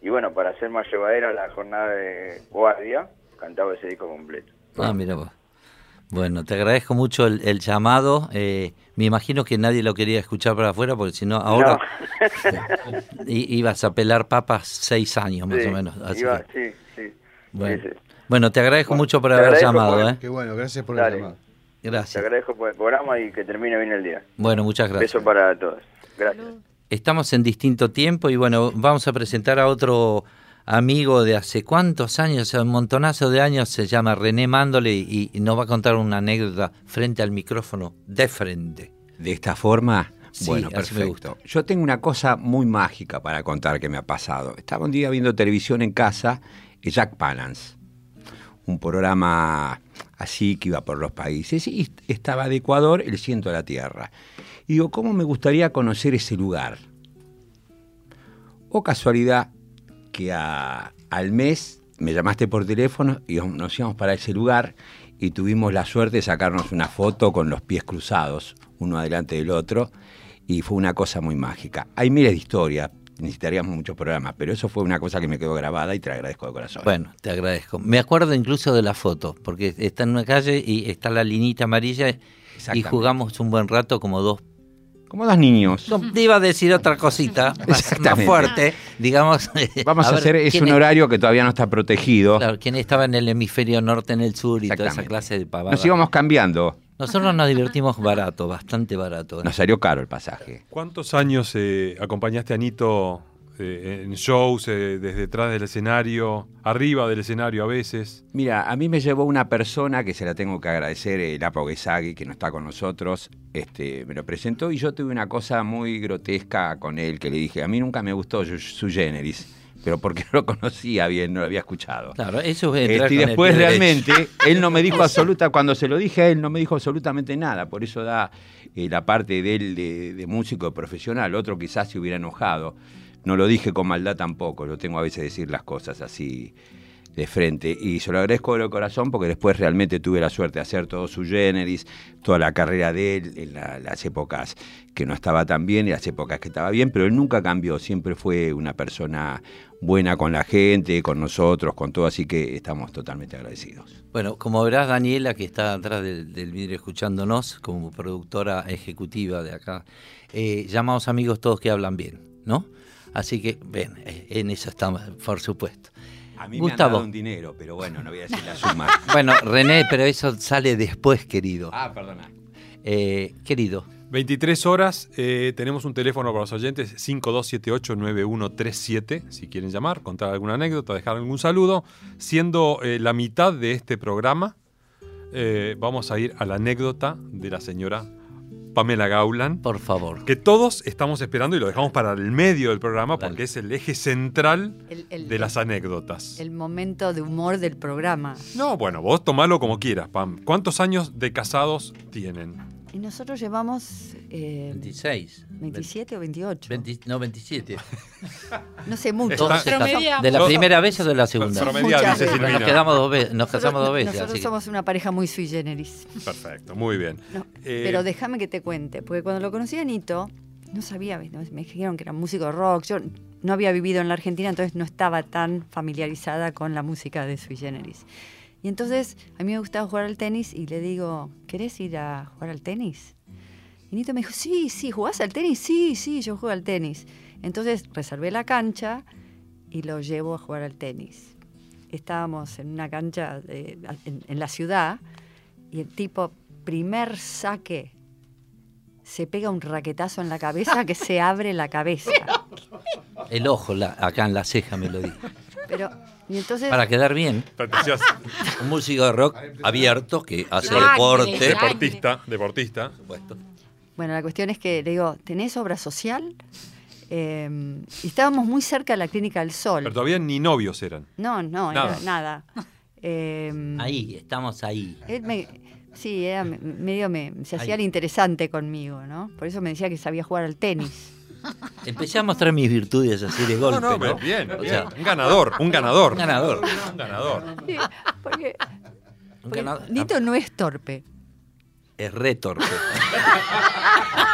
Y bueno, para hacer más llevadera la jornada de guardia, cantaba ese disco completo. Ah, mira vos. Bueno, te agradezco mucho el, el llamado. eh, me imagino que nadie lo quería escuchar para afuera, porque si no, ahora ibas a pelar papas seis años más Sí, o menos. así iba- que- sí, sí. bueno. Sí, sí. Bueno, te agradezco mucho por te haber llamado. por- ¿eh? Qué bueno, gracias por Dale. el llamado. Te Gracias. agradezco por el programa y que termine bien el día. Bueno, muchas gracias. Beso para todos. Gracias. Estamos en distinto tiempo y bueno, vamos a presentar a otro amigo de hace cuántos años, un montonazo de años, se llama René Mándole y, y nos va a contar una anécdota frente al micrófono, de frente. De esta forma, Sí, bueno, perfecto. Yo tengo una cosa muy mágica para contar que me ha pasado. Estaba un día viendo televisión en casa y Jack Palance, un programa así que iba por los países y estaba de Ecuador, el ciento de la tierra. Y digo, ¿cómo me gustaría conocer ese lugar? O casualidad que a- al mes me llamaste por teléfono y nos íbamos para ese lugar y tuvimos la suerte de sacarnos una foto con los pies cruzados, uno adelante del otro, y fue una cosa muy mágica. Hay miles de historias. necesitaríamos muchos programas, pero eso fue una cosa que me quedó grabada y te agradezco de corazón. Bueno, te agradezco. Me acuerdo incluso de la foto, porque está en una calle y está la linita amarilla y jugamos un buen rato como dos. Como dos niños. No, te iba a decir otra cosita más, fuerte, digamos. Vamos a, ver, hacer, es ¿quién un horario que todavía no está protegido. Claro, quién estaba en el hemisferio norte, en el sur y toda esa clase de pavadas. Nos íbamos cambiando. Nosotros nos divertimos barato, bastante barato. Nos salió caro el pasaje. ¿Cuántos años eh, acompañaste a Nito eh, en shows, eh, desde detrás del escenario, arriba del escenario a veces? Mira, a mí me llevó una persona que se la tengo que agradecer, el Apo Gesagui, que no está con nosotros, este, me lo presentó y yo tuve una cosa muy grotesca con él, que le dije, a mí nunca me gustó su, generis, pero porque no lo conocía bien, no lo había escuchado. Claro, eso es Este, y después realmente, derecho. él no me dijo absoluta, cuando se lo dije a él, no me dijo absolutamente nada, por eso da eh, la parte de él de, de músico profesional, otro quizás se hubiera enojado. No lo dije con maldad tampoco, lo tengo a veces decir las cosas así de frente. Y se lo agradezco de corazón porque después realmente tuve la suerte de hacer todo su generis, toda la carrera de él, en la- las épocas que no estaba tan bien y las épocas que estaba bien, pero él nunca cambió, siempre fue una persona buena con la gente, con nosotros, con todo, así que estamos totalmente agradecidos. Bueno, como verás, Daniela, que está atrás del, del vidrio escuchándonos, como productora ejecutiva de acá, eh, llamados amigos todos que hablan bien, ¿no? Así que, ven, eh, en eso estamos, por supuesto. A mí me Gustavo. han dado un dinero, pero bueno, no voy a decir la suma. Bueno, René, pero eso sale después, querido. Ah, perdona. Eh, querido, 23 horas, eh, tenemos un teléfono para los oyentes, 5278-9137, si quieren llamar, contar alguna anécdota, dejar algún saludo. Siendo eh, la mitad de este programa, eh, vamos a ir a la anécdota de la señora Pamela Gaulan. Por favor. Que todos estamos esperando y lo dejamos para el medio del programa porque es el eje central El- el- de las anécdotas. El momento de humor del programa. No, bueno, vos tomalo como quieras, Pam. ¿Cuántos años de casados tienen? Y nosotros llevamos eh, 26. 27 o 28. 20 no, 27. No sé mucho. ¿De la primera vez o de la segunda? Muchas veces. Nos quedamos dos veces, nos casamos dos veces. Nosotros así que- somos una pareja muy sui generis. Perfecto, muy bien. No, Eh, Pero déjame que te cuente, porque cuando lo conocí a Nito, no sabía, me dijeron que era músico de rock. Yo no había vivido en la Argentina, entonces no estaba tan familiarizada con la música de sui generis. Y entonces a mí me gustaba jugar al tenis y le digo, ¿querés ir a jugar al tenis? Y Nito me dijo, sí, sí, ¿jugás al tenis? Sí, sí, yo juego al tenis. Entonces reservé la cancha y lo llevo a jugar al tenis. Estábamos en una cancha de- en, en la ciudad y el tipo, primer saque, se pega un raquetazo en la cabeza que se abre la cabeza. El ojo, la- acá en la ceja me lo di. Pero, y entonces... Para quedar bien. Un músico de rock abierto que hace deporte. Deportista, deportista. Bueno, la cuestión es que le digo, ¿tenés obra social? Eh, y estábamos muy cerca de la Clínica del Sol. Pero todavía ni novios eran. No, no, Nada. era nada. Eh, Ahí, estamos ahí. él me- sí, era me- medio me, se hacía el interesante conmigo, ¿no? Por eso me decía que sabía jugar al tenis. Empecé a mostrar mis virtudes así de golpe. no, ¿no? bien, O sea, Un ganador, un ganador. Un ganador. Un ganador. Sí, porque, Un porque ganador. Nito no es torpe. Es re torpe.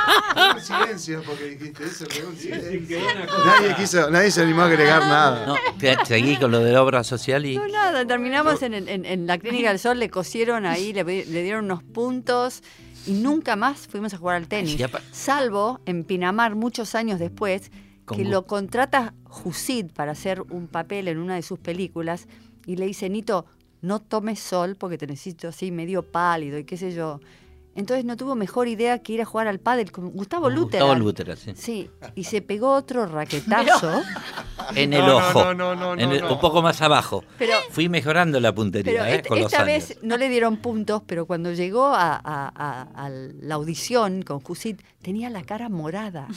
silencio porque dijiste eso, quedó un silencio. Nadie, quiso, nadie se animó a agregar nada. No, seguí con lo de la obra social y No, nada, terminamos en, en- en la Clínica del Sol, le cosieron ahí, le, le dieron unos puntos y nunca más fuimos a jugar al tenis. Salvo en Pinamar, muchos años después, que lo contrata Jusid para hacer un papel en una de sus películas y le dice, Nito, no tomes sol porque te necesito así medio pálido y qué sé yo. Entonces no tuvo mejor idea que ir a jugar al pádel con Gustavo Luther. Gustavo Luther, sí. Sí, y se pegó otro raquetazo. en el No, no, ojo. no, no, no, en el- no. Un poco más abajo. Pero- Fui mejorando la puntería Pero ¿eh? et- con los esta años. vez no le dieron puntos, pero cuando llegó a, a- a- a la audición con Jusid, tenía la cara morada.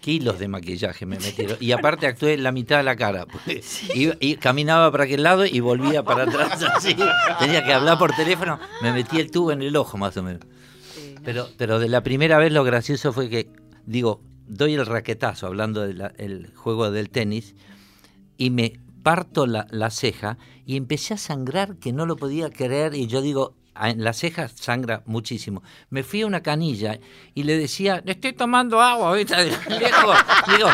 Kilos de maquillaje me metieron. Y aparte actué en la mitad de la cara. iba- y caminaba para aquel lado y volvía para atrás así. Tenía que hablar por teléfono. Me metí el tubo en el ojo más o menos. Pero, pero de la primera vez lo gracioso fue que, digo, doy el raquetazo hablando del juego del tenis y me parto la, la ceja y empecé a sangrar que no lo podía creer y yo digo, en las cejas sangra muchísimo. Me fui a una canilla y le decía, estoy tomando agua, ¿viste? Lejos, digo,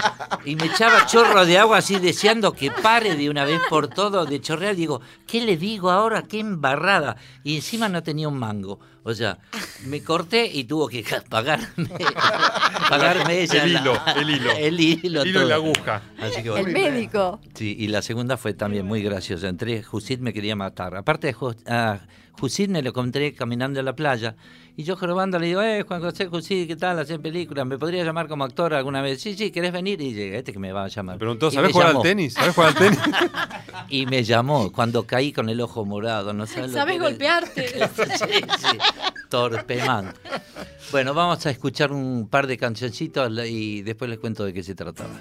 y me echaba chorro de agua así deseando que pare de una vez por todo de chorrear. Digo, ¿qué le digo ahora? ¡Qué embarrada! Y encima no tenía un mango. O sea, me corté y tuvo que pagarme, pagarme ella. El la- hilo, el hilo. El hilo, Hilo y todo. la aguja. Así que El médico. Sí, y la segunda fue también muy graciosa. Entré, Jusid me quería matar. Aparte de Ju- a Jusid me lo encontré caminando en la playa. Y yo jorobando le digo, eh, Juan José Jusid, ¿qué tal? Hacer películas. ¿Me podría llamar como actor alguna vez? Sí, sí, ¿querés venir? Y llega este que me va a llamar. Preguntó, ¿sabés jugar al tenis? ¿Sabés jugar al tenis? Y me llamó cuando caí con el ojo morado. ¿No sabes lo ¿Sabes que era? golpearte? sí, sí. Torpemán. Bueno, vamos a escuchar un par de cancioncitos y después les cuento de qué se trataba.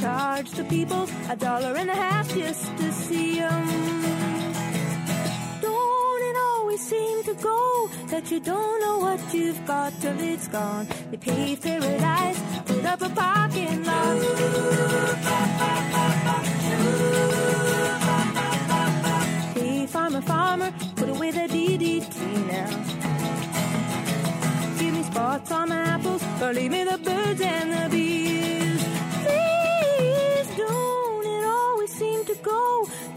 Charged the people a dollar and a half just to see 'em. Don't it always seem to go that you don't know what you've got till it's gone? They paved paradise, put up a parking lot. Hey, farmer, farmer, put away the DDT now. Give me spots on my apples, or leave me the birds and the bees.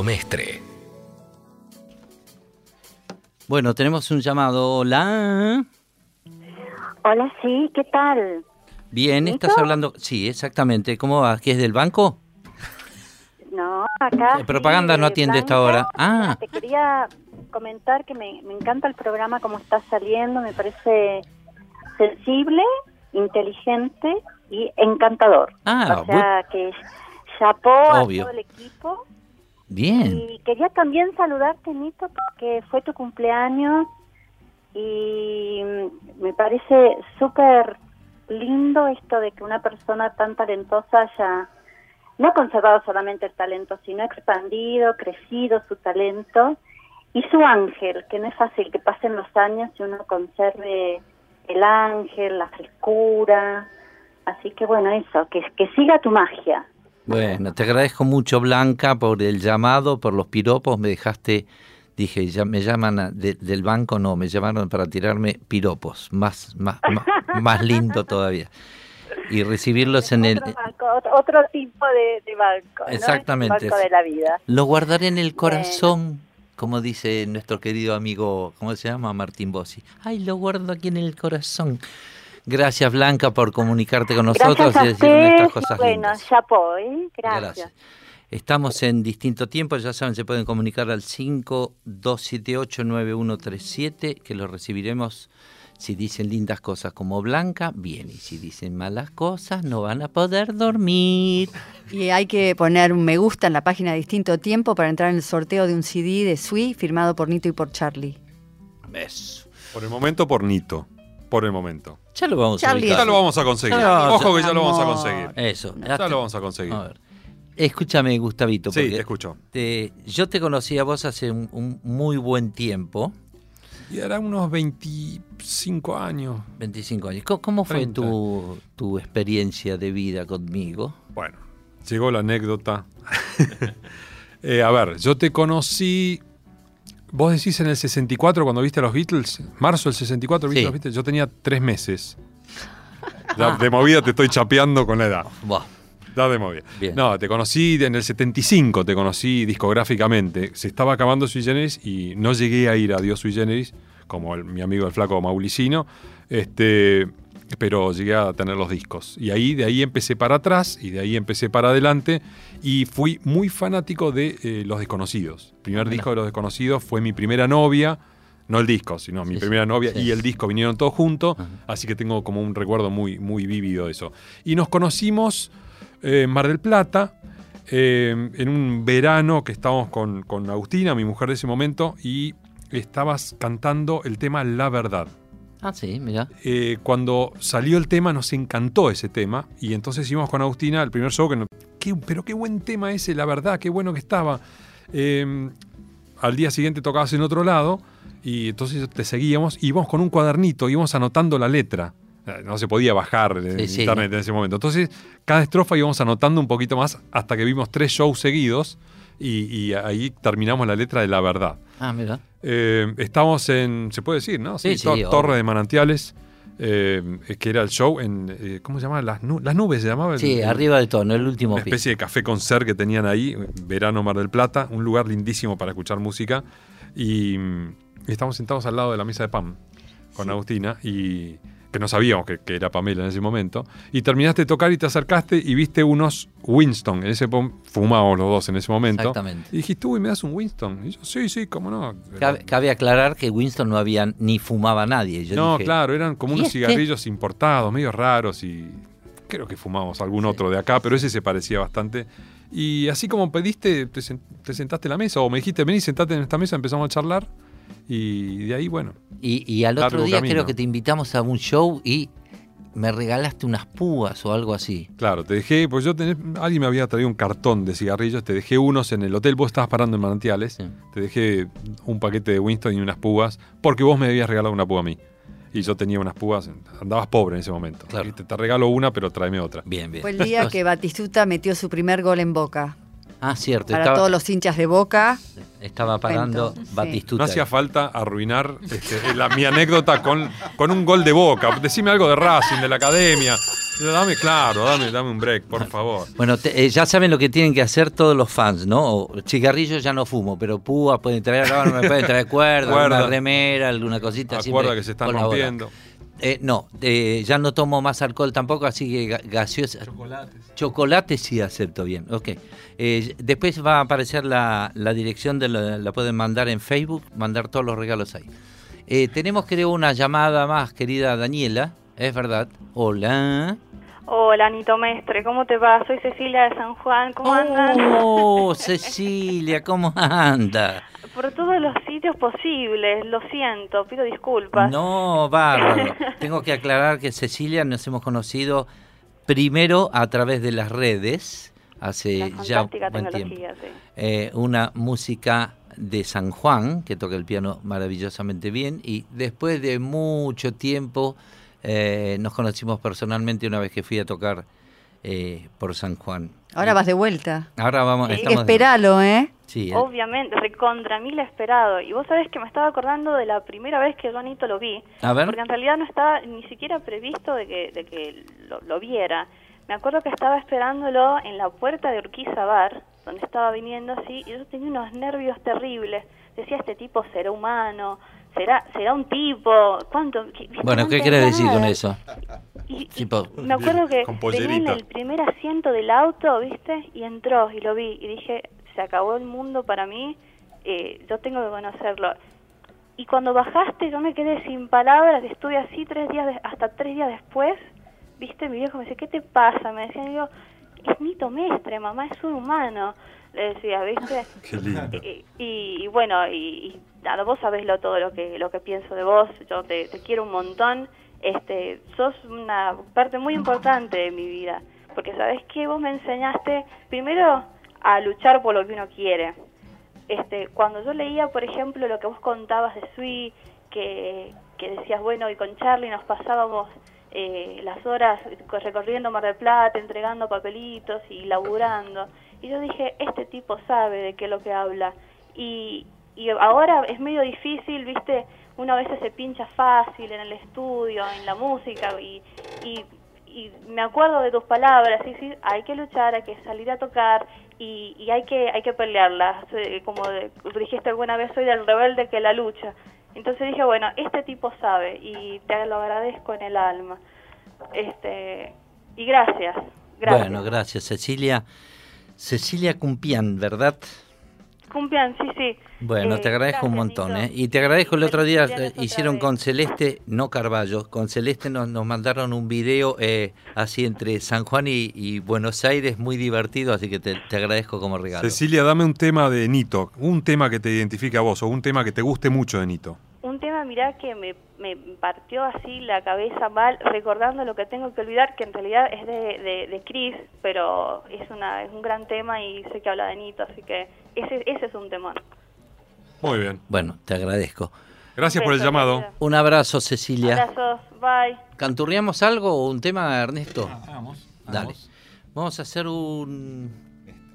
Mestre. Bueno, tenemos un llamado. Hola. Hola, sí, ¿qué tal? Bien, estás hablando. Sí, exactamente. ¿Cómo va? ¿Qué es del banco? No, acá. Eh, propaganda sí, no de atiende esta hora. Ah. Te quería comentar que me, me encanta el programa como está saliendo, me parece sensible, inteligente y encantador. Ah, o sea que chapó a Obvio. todo el equipo. Y quería también saludarte, Nito, porque fue tu cumpleaños y me parece súper lindo esto de que una persona tan talentosa haya no conservado solamente el talento, sino expandido, crecido su talento y su ángel, que no es fácil que pasen los años y uno conserve el ángel, la frescura. Así que bueno, eso, que, que siga tu magia. Bueno, te agradezco mucho, Blanca, por el llamado, por los piropos. Me dejaste, dije, ya me llaman a- de- del banco, no, me llamaron para tirarme piropos, más, más, más, más lindo todavía. Y recibirlos en el... Otro, banco, otro, tipo de, de banco. ¿no? Exactamente. El banco de la vida. Lo guardaré en el corazón, como dice nuestro querido amigo, ¿cómo se llama? Martín Bossi. Ay, lo guardo aquí en el corazón. Gracias, Blanca, por comunicarte con nosotros Gracias a y decirnos usted. estas cosas bueno, lindas. ¿eh? Gracias. Gracias. Estamos en distinto tiempo, ya saben, se pueden comunicar al 52789137, que lo recibiremos si dicen lindas cosas como Blanca, bien, y si dicen malas cosas no van a poder dormir. Y hay que poner un me gusta en la página de Distinto Tiempo para entrar en el sorteo de un CD de Sui firmado por Nito y por Charlie. Eso. Por el momento, por Nito. Por el momento. Ya lo vamos Charlie a ubicar. Ya lo vamos a conseguir. Ya, Ojo que ya lo vamos a conseguir. Eso. Ya lo vamos a conseguir. A ver. Escúchame, Gustavito. Sí, te escucho. te- yo te conocí a vos hace un, un muy buen tiempo. Y era unos 25 años. 25 años. ¿Cómo, cómo fue 30. tu, tu experiencia de vida conmigo? Bueno, llegó la anécdota. Eh, a ver, yo te conocí. Vos decís en el 64 cuando viste a los Beatles, marzo del 64 viste Sí. a los Beatles, yo tenía tres meses. Ya de movida te estoy chapeando con la edad. Buah. Ya de movida. Bien. No, te conocí en el 75, te conocí discográficamente. Se estaba acabando Sui Generis y no llegué a ir a Dios Sui Generis, como el- mi amigo el flaco Maulicino, este, pero llegué a tener los discos. Y ahí, de ahí empecé para atrás y de ahí empecé para adelante y fui muy fanático de eh, Los Desconocidos. El primer disco de Los Desconocidos fue mi primera novia. No el disco, sino mi Sí, primera sí, novia sí. y el disco vinieron todos juntos, así que tengo como un recuerdo muy, muy vívido de eso. Y nos conocimos eh, en Mar del Plata, eh, en un verano que estábamos con, con Agustina, mi mujer de ese momento, y estabas cantando el tema La Verdad. Ah, sí, mira. Eh, cuando salió el tema nos encantó ese tema y entonces hicimos con Agustina el primer show que nos- qué- pero qué buen tema ese, la verdad, qué bueno que estaba. Eh, al día siguiente tocabas en otro lado y entonces te seguíamos íbamos con un cuadernito, íbamos anotando la letra. Eh, No se podía bajar Sí, sí. internet en ese momento. Entonces, cada estrofa íbamos anotando un poquito más hasta que vimos tres shows seguidos y, y ahí terminamos la letra de la verdad. Ah, mira. Eh, estamos en, se puede decir, ¿no? Sí, sí. Torre de Manantiales, eh, que era el show en, eh, ¿cómo se llama? Las, nu- las nubes se llamaba. el- Sí, el- arriba de todo, no el último Una piso. especie de café concert que tenían ahí, verano Mar del Plata, un lugar lindísimo para escuchar música. Y, mm, estamos sentados al lado de la mesa de Pam con Agustina y que no sabíamos que, que era Pamela en ese momento. Y terminaste de tocar y te acercaste y viste unos Winston. En ese fumábamos los dos en ese momento. Exactamente. Y dijiste, uy, ¿me das un Winston? Y yo, sí, sí, cómo no. Cabe, cabe aclarar que Winston no había ni fumaba nadie. Yo no, dije, claro, eran como ¿y unos este? cigarrillos importados, medio raros y creo que fumamos algún otro de acá, pero ese se parecía bastante. Y así como pediste, te sentaste en la mesa o me dijiste, vení, sentate en esta mesa, empezamos a charlar y de ahí, bueno. Y, y al otro día camino. creo que te invitamos a un show y me regalaste unas púas o algo así. Claro, te dejé, pues yo tenés, alguien me había traído un cartón de cigarrillos, te dejé unos en el hotel, vos estabas parando en Manantiales, te dejé un paquete de Winston y unas púas, porque vos me habías regalado una púa a mí. Y yo tenía unas púas, andabas pobre en ese momento. Dijiste, te regalo una, pero tráeme otra. Bien, bien. Fue el día que Batistuta metió su primer gol en Boca. Ah, cierto. Para estaba, todos los hinchas de Boca. estaba parando Cuento, sí. Batistuta. No hacía falta arruinar este, la, mi anécdota con, con un gol de boca. Decime algo de Racing, de la academia. Dame, claro, dame, dame un break, por favor. Bueno, te- eh, ya saben lo que tienen que hacer todos los fans, ¿no? O, cigarrillos ya no fumo, pero púas pueden traer, ahora me pueden traer cuerda, Cuerda. una remera, alguna cosita. Acuerda siempre que se están rompiendo. Eh, no, eh, ya no tomo más alcohol tampoco, así que ga- gaseosa. Chocolates. Chocolate sí acepto bien, ok. Eh, después va a aparecer la, la dirección, de la, la pueden mandar en Facebook, mandar todos los regalos ahí. Eh, tenemos creo una llamada más, querida Daniela, es verdad. Hola. Hola, Nito Mestre, ¿cómo te va? Soy Cecilia de San Juan, ¿cómo andas? Oh, Cecilia, ¿cómo anda? Por todos los sitios posibles, lo siento, pido disculpas. No, bárbaro. Tengo que aclarar que Cecilia nos hemos conocido primero a través de las redes, hace ya Fantástica buen tiempo. sí. Eh, una música de San Juan, que toca el piano maravillosamente bien, y después de mucho tiempo eh, nos conocimos personalmente una vez que fui a tocar eh, por San Juan. Ahora vas de vuelta. Ahora vamos, Hay que estamos de- esperarlo, ¿eh? Sí, eh. Obviamente, recontra mil esperado. Y vos sabés que me estaba acordando de la primera vez que yo a Nito lo vi. A ver. Porque en realidad no estaba ni siquiera previsto de que, de que lo, lo viera. Me acuerdo que estaba esperándolo en la puerta de Urquiza Bar, donde estaba viniendo así, y yo tenía unos nervios terribles. Decía, este tipo será humano, será será un tipo, ¿cuánto? ¿Qué- viste, Bueno, no ¿qué querés decir con eso? Y- Tipo, Me acuerdo que venía en el primer asiento del auto, ¿viste? Y entró y lo vi y dije, se acabó el mundo para mí, eh, yo tengo que conocerlo. Y cuando bajaste yo me quedé sin palabras, estuve así tres días, de- hasta tres días después, ¿viste? Mi viejo me decía, ¿qué te pasa? Me decía, digo, es Nito Mestre, mamá, es un humano. Le decía, ¿viste? Qué lindo. Y, y- y bueno, y, y nada, vos sabés lo, todo lo que, lo que pienso de vos, yo te, te quiero un montón, este, sos una parte muy importante de mi vida, porque sabés que vos me enseñaste primero a luchar por lo que uno quiere. Este, cuando yo leía, por ejemplo, lo que vos contabas de Sui, que, que decías, bueno, y con Charlie nos pasábamos eh, las horas recorriendo Mar del Plata, entregando papelitos y laburando. Y yo dije, este tipo sabe de qué es lo que habla. Y, y ahora es medio difícil, viste, uno a veces se pincha fácil en el estudio, en la música, y, y, y me acuerdo de tus palabras, sí, sí, hay que luchar, hay que salir a tocar, y, y hay que hay que pelearla. Eh, Como dijiste alguna vez, soy del rebelde que la lucha. Entonces dije, bueno, este tipo sabe, y te lo agradezco en el alma. Este Y gracias, gracias. Bueno, gracias, Cecilia. Cecilia Cumpián, ¿verdad? Cumplian, sí, sí. Bueno, Eh, te agradezco un montón. ¿eh? Y te agradezco el otro día, eh, hicieron con Celeste, no Carballo, con Celeste nos, nos mandaron un video eh, así entre San Juan y, y Buenos Aires, muy divertido, así que te, te agradezco como regalo. Cecilia, dame un tema de Nito, un tema que te identifique a vos o un tema que te guste mucho de Nito. Tema, mirá, que me, me partió así la cabeza mal, recordando lo que tengo que olvidar, que en realidad es de, de, de Chris, pero es, una, es un gran tema y sé que habla de Nito, así que ese, ese es un temón. Muy bien. Bueno, te agradezco. Gracias por el llamado. Un abrazo, Cecilia. Abrazos, bye. ¿Canturriamos algo o un tema, Ernesto? Hagamos. Dale. hagamos. Vamos a hacer un,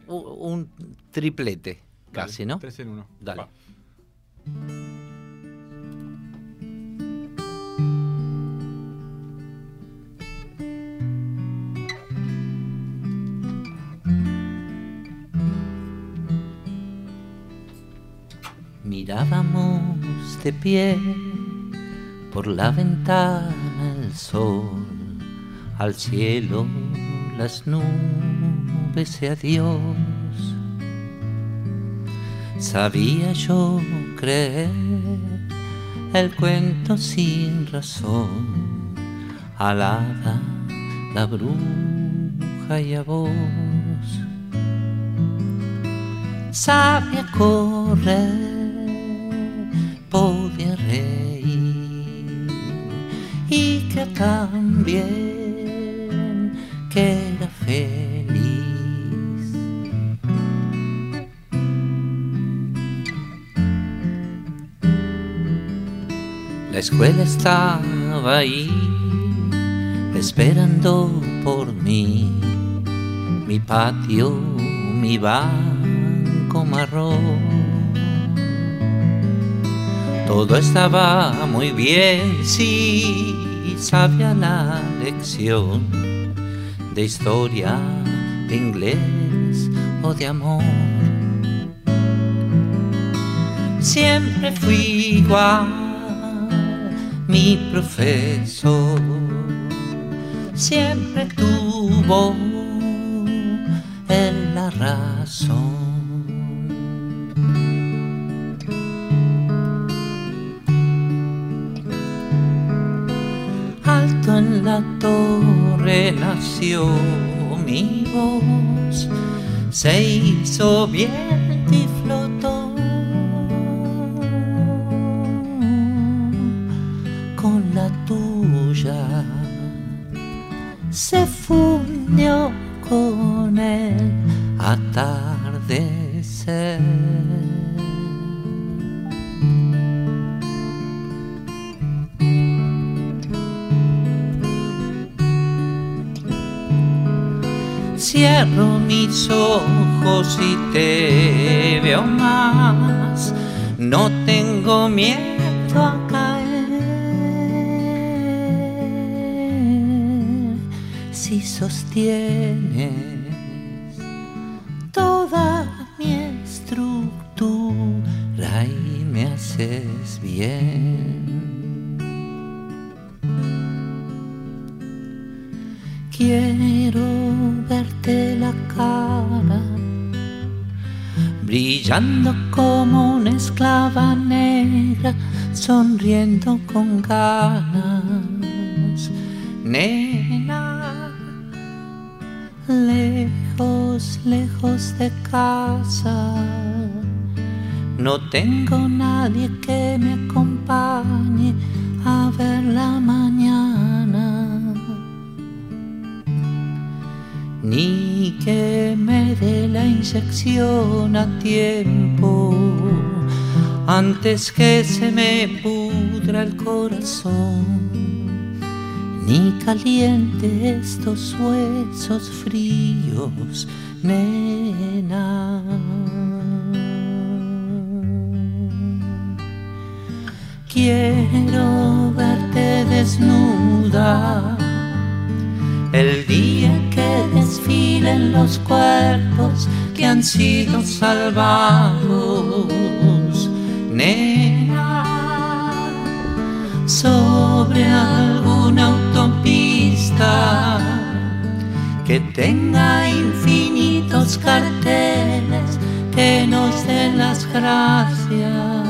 un, un triplete, casi, ¿no? Tres en uno. Dale. Mirábamos de pie por la ventana el sol, al cielo las nubes y adiós. Sabía yo creer el cuento sin razón, alada la bruja y a vos. Sabía correr, podía reír y que también que era feliz. La escuela estaba ahí, esperando por mí, mi patio, mi banco marrón. Todo estaba muy bien, sí, sabía la lección, de historia, de inglés o de amor. Siempre fui igual, mi profesor siempre tuvo en la razón. La torre nació mi voz, se hizo viento y flotó con la tuya se fundió con el atardecer. Mis ojos y te veo más. No tengo miedo a caer. Si sostienes toda mi estructura y me haces bien. Quiero brillando como una esclava negra, sonriendo con ganas. Nena, lejos, lejos de casa, no tengo nadie que me acompañe a ver la mañana ni que me dé la inyección a tiempo antes que se me pudra el corazón, ni caliente estos huesos fríos, nena. Quiero verte desnuda el día que desfilen los cuerpos que han sido salvados, nena, sobre alguna autopista que tenga infinitos carteles que nos den las gracias.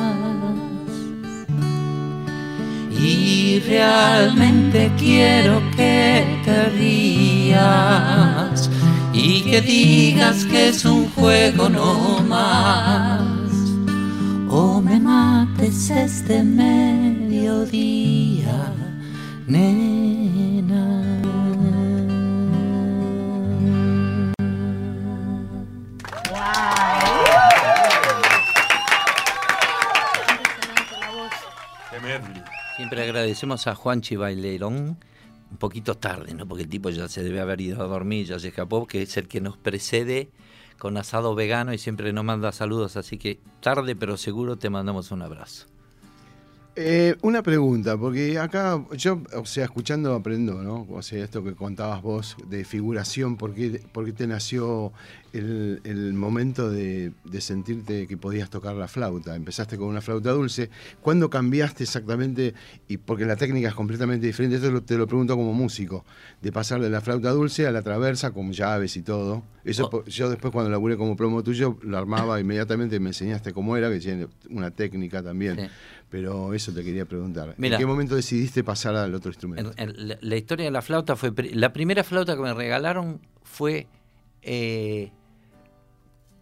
Y realmente quiero que te rías y que digas que es un juego no más. O me mates este mediodía, nena. Siempre agradecemos a Juanchi Bailerón, un poquito tarde, ¿no? Porque el tipo ya se debe haber ido a dormir, ya se escapó, que es el que nos precede con asado vegano y siempre nos manda saludos, así que tarde pero seguro te mandamos un abrazo. Eh, una pregunta, porque acá yo, o sea, escuchando aprendo, ¿no? O sea, esto que contabas vos de figuración, ¿por qué, por qué te nació el, el momento de, de sentirte que podías tocar la flauta? Empezaste con una flauta dulce. ¿Cuándo cambiaste exactamente? Y porque la técnica es completamente diferente, esto te lo pregunto como músico, de pasar de la flauta dulce a la traversa con llaves y todo. Eso po- yo después cuando laburé como promo tuyo lo armaba inmediatamente, me enseñaste cómo era, que tiene una técnica también. Sí. Pero eso te quería preguntar. ¿En qué momento decidiste pasar al otro instrumento? En- en la, la historia de la flauta fue. La primera flauta que me regalaron fue eh,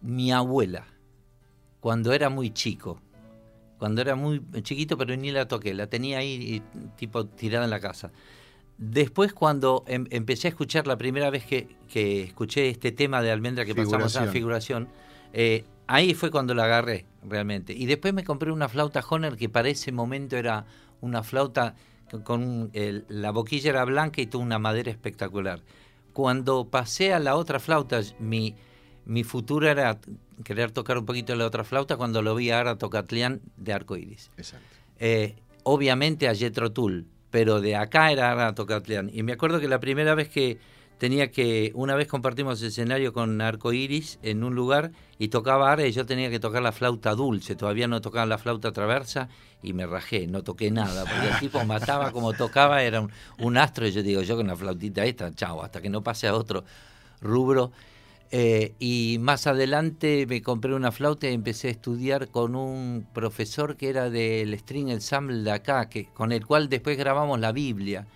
mi abuela, cuando era muy chico. Cuando era muy chiquito, pero ni la toqué. La tenía ahí, tipo, tirada en la casa. Después, cuando em- empecé a escuchar la primera vez que, que escuché este tema de almendra que pasamos a Figuración. figuración, eh, ahí fue cuando la agarré realmente. Y después me compré una flauta Honer que para ese momento era una flauta con- el- la boquilla era blanca y tuvo una madera espectacular. Cuando pasé a la otra flauta, mi, mi futuro era querer tocar un poquito la otra flauta cuando lo vi a Ara Tocatlián de Arcoiris. Exacto. Eh, obviamente a Jethro Tull, pero de acá era Ara Tocatlián. Y me acuerdo que la primera vez que tenía que, una vez compartimos escenario con Arco Iris en un lugar y tocaba Ara y yo tenía que tocar la flauta dulce, todavía no tocaba la flauta traversa y me rajé, no toqué nada, porque el tipo mataba como tocaba, era un, un astro y yo digo, yo con la flautita esta, chao, hasta que no pase a otro rubro. Eh, y más adelante me compré una flauta y empecé a estudiar con un profesor que era del String Ensemble de acá, que, con el cual después grabamos la Biblia.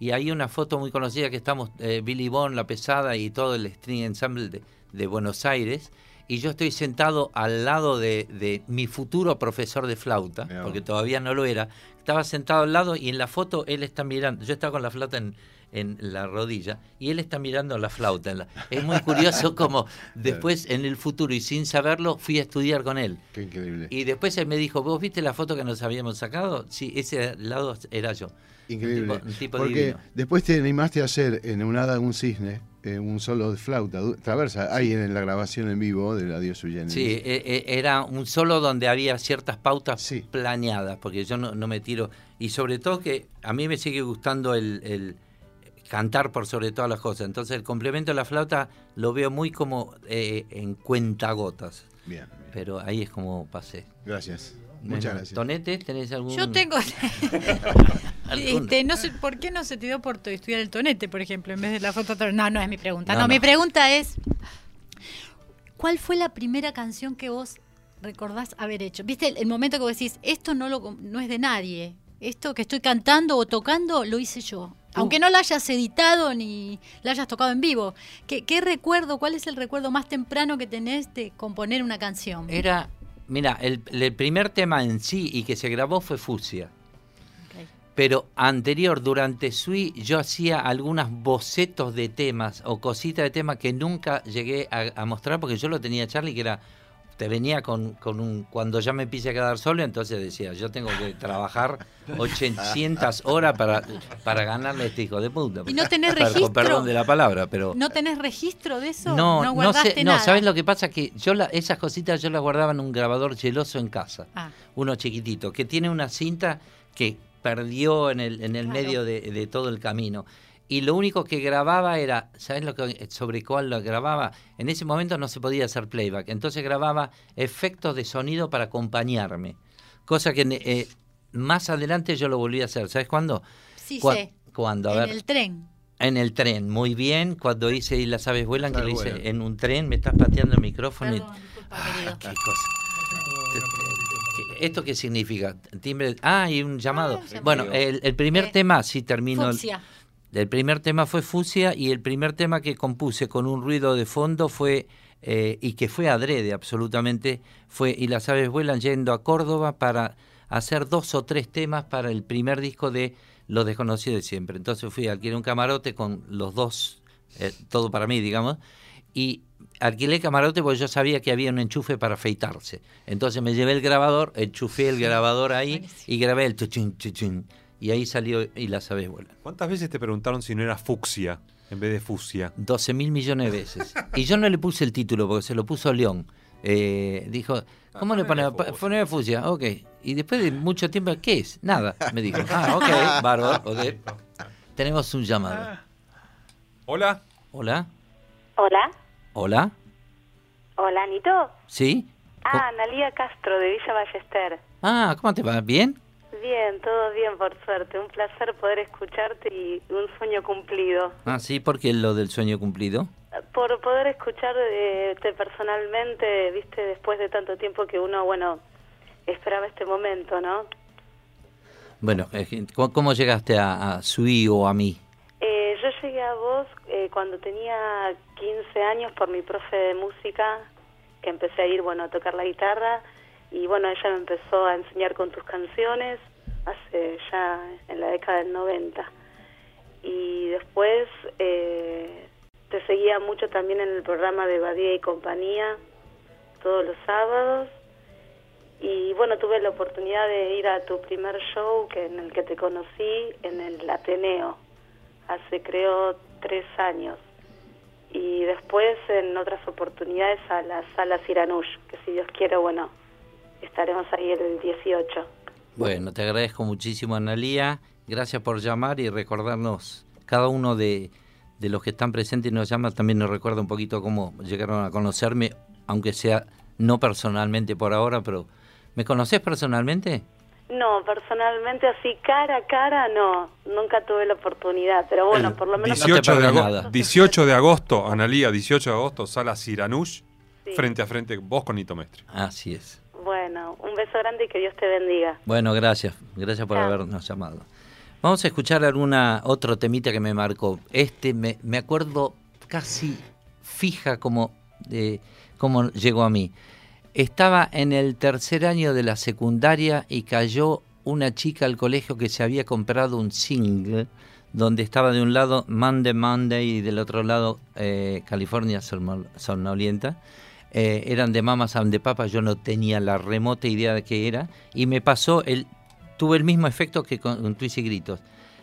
Y hay una foto muy conocida que estamos, eh, Billy Bond, La Pesada y todo el String Ensemble de, de Buenos Aires. Y yo estoy sentado al lado de, de mi futuro profesor de flauta, porque todavía no lo era. Estaba sentado al lado y en la foto él está mirando. Yo estaba con la flauta en, en la rodilla y él está mirando la flauta. en la- Es muy curioso como después en el futuro y sin saberlo fui a estudiar con él. Qué increíble. Y después él me dijo, ¿vos viste la foto que nos habíamos sacado? Sí, ese lado era yo. Increíble. Un tipo, un tipo Porque divino. después te animaste a hacer en un hada un cisne, eh, un solo de flauta, traversa, ahí en la grabación en vivo de la Dios. Sí, eh, eh, era un solo donde había ciertas pautas planeadas, porque yo no, no me tiro. Y sobre todo que a mí me sigue gustando el, el cantar por sobre todas las cosas. Entonces el complemento de la flauta lo veo muy como eh, en cuentagotas. Bien, Pero ahí es como pasé. Gracias. Bueno, Muchas gracias. Tonete, ¿tenés algún...? Yo tengo. Este, no sé, ¿Por qué no se te dio por estudiar el tonete, por ejemplo, en vez de la foto? No, no es mi pregunta. No, No, no. mi pregunta es: ¿cuál fue la primera canción que vos recordás haber hecho? ¿Viste el, el momento que vos decís, esto no, lo, no es de nadie? Esto que estoy cantando o tocando lo hice yo. Aunque no lo hayas editado ni lo hayas tocado en vivo. ¿Qué, qué recuerdo, cuál es el recuerdo más temprano que tenés de componer una canción? Era, mira, el, el primer tema en sí y que se grabó fue Fusia. Pero anterior, durante Sui, yo hacía algunos bocetos de temas o cositas de temas que nunca llegué a, a mostrar porque yo lo tenía Charlie, que era, te venía con, con un, cuando ya me empiece a quedar solo, entonces decía, yo tengo que trabajar 800 horas para, para ganarle a este hijo de puta. ¿Y no tenés registro? Perdón de la palabra, pero... ¿No tenés registro de eso? No, no no, guardaste no. ¿sabes lo que pasa? Que yo la- esas cositas yo las guardaba en un grabador geloso en casa, Ah. uno chiquitito, que tiene una cinta que perdió en el, en el Claro. medio de, de todo el camino. Y lo único que grababa era, ¿sabes lo que, sobre cuál lo grababa? En ese momento no se podía hacer playback, entonces grababa efectos de sonido para acompañarme. Cosa que eh, más adelante yo lo volví a hacer. ¿Sabes cuándo? Sí Cua- sé. Cuando, a en ver, el tren. en el tren, muy bien. Cuando hice Y las aves vuelan, que lo hice en un tren, me estás pateando el micrófono. y- Perdón, disculpa, querido. Qué cosa. ¿Qué- ¿Esto qué significa? Timbre. Ah, y un llamado. llamado. Bueno, el, el primer Eh, tema, sí termino. Fucsia. El primer tema fue Fusia y el primer tema que compuse con un ruido de fondo fue, eh, y que fue adrede absolutamente, fue Y las aves vuelan yendo a Córdoba para hacer dos o tres temas para el primer disco de Lo desconocido de siempre. Entonces fui, alquilé un camarote con los dos, eh, todo para mí, digamos, y alquilé camarote porque yo sabía que había un enchufe para afeitarse. Entonces me llevé el grabador, enchufé el grabador ahí y grabé el chuchín, chuchín. Y ahí salió Y las aves vuelan. ¿Cuántas veces te preguntaron si no era fucsia en vez de fusia? 12 mil millones de veces. Y yo no le puse el título porque se lo puso León. Eh, dijo, ¿cómo le ponemos? Pa- Poneme fusia, ok. Y después de mucho tiempo, ¿qué es? Nada, me dijo. Ah, ok, bárbaro, ok. Tenemos un llamado. Hola. Hola, Hola, hola, hola, Nito. ¿sí? Ah, Analia Castro de Villa Ballester. Ah, ¿cómo te va? ¿Bien? Bien, todo bien, por suerte. Un placer poder escucharte y un sueño cumplido. Ah, sí, porque lo del sueño cumplido. Por poder escucharte personalmente, viste, después de tanto tiempo que uno, bueno, esperaba este momento, ¿no? Bueno, eh, ¿cómo cómo llegaste a, a Sui o a mí? Eh, yo llegué a vos eh, cuando tenía 15 años por mi profe de música, que empecé a ir, bueno, a tocar la guitarra, y bueno, ella me empezó a enseñar con tus canciones hace ya en la década del 90. Y después eh, te seguía mucho también en el programa de Badía y compañía, todos los sábados. Y bueno, tuve la oportunidad de ir a tu primer show que en el que te conocí en el Ateneo hace creo tres años y después en otras oportunidades a la sala Siranush, que si Dios quiere, bueno, estaremos ahí el 18. Bueno, te agradezco muchísimo, Analía. Gracias por llamar y recordarnos cada uno de, de los que están presentes y nos llaman también nos recuerda un poquito cómo llegaron a conocerme, aunque sea no personalmente por ahora, pero ¿me conoces personalmente? No, personalmente así cara a cara no, nunca tuve la oportunidad, pero bueno, por lo menos... 18 de, perdí ago- nada. 18 de agosto, Analía, 18 de agosto, sala Siranush, Sí. frente a frente, vos con Nito Mestre. Así es. Bueno, un beso grande y que Dios te bendiga. Bueno, gracias. Gracias por habernos llamado. Vamos a escuchar alguna otro temita que me marcó. Este me, me acuerdo casi fija como, eh, como llegó a mí. Estaba en el tercer año de la secundaria y cayó una chica al colegio que se había comprado un single donde estaba de un lado Monday Monday y del otro lado eh, California Somnol- Somnolienta. Eh, eran de Mamas and de Papas, yo no tenía la remota idea de qué era y me pasó el tuve el mismo efecto que con, con Twist y Gritos.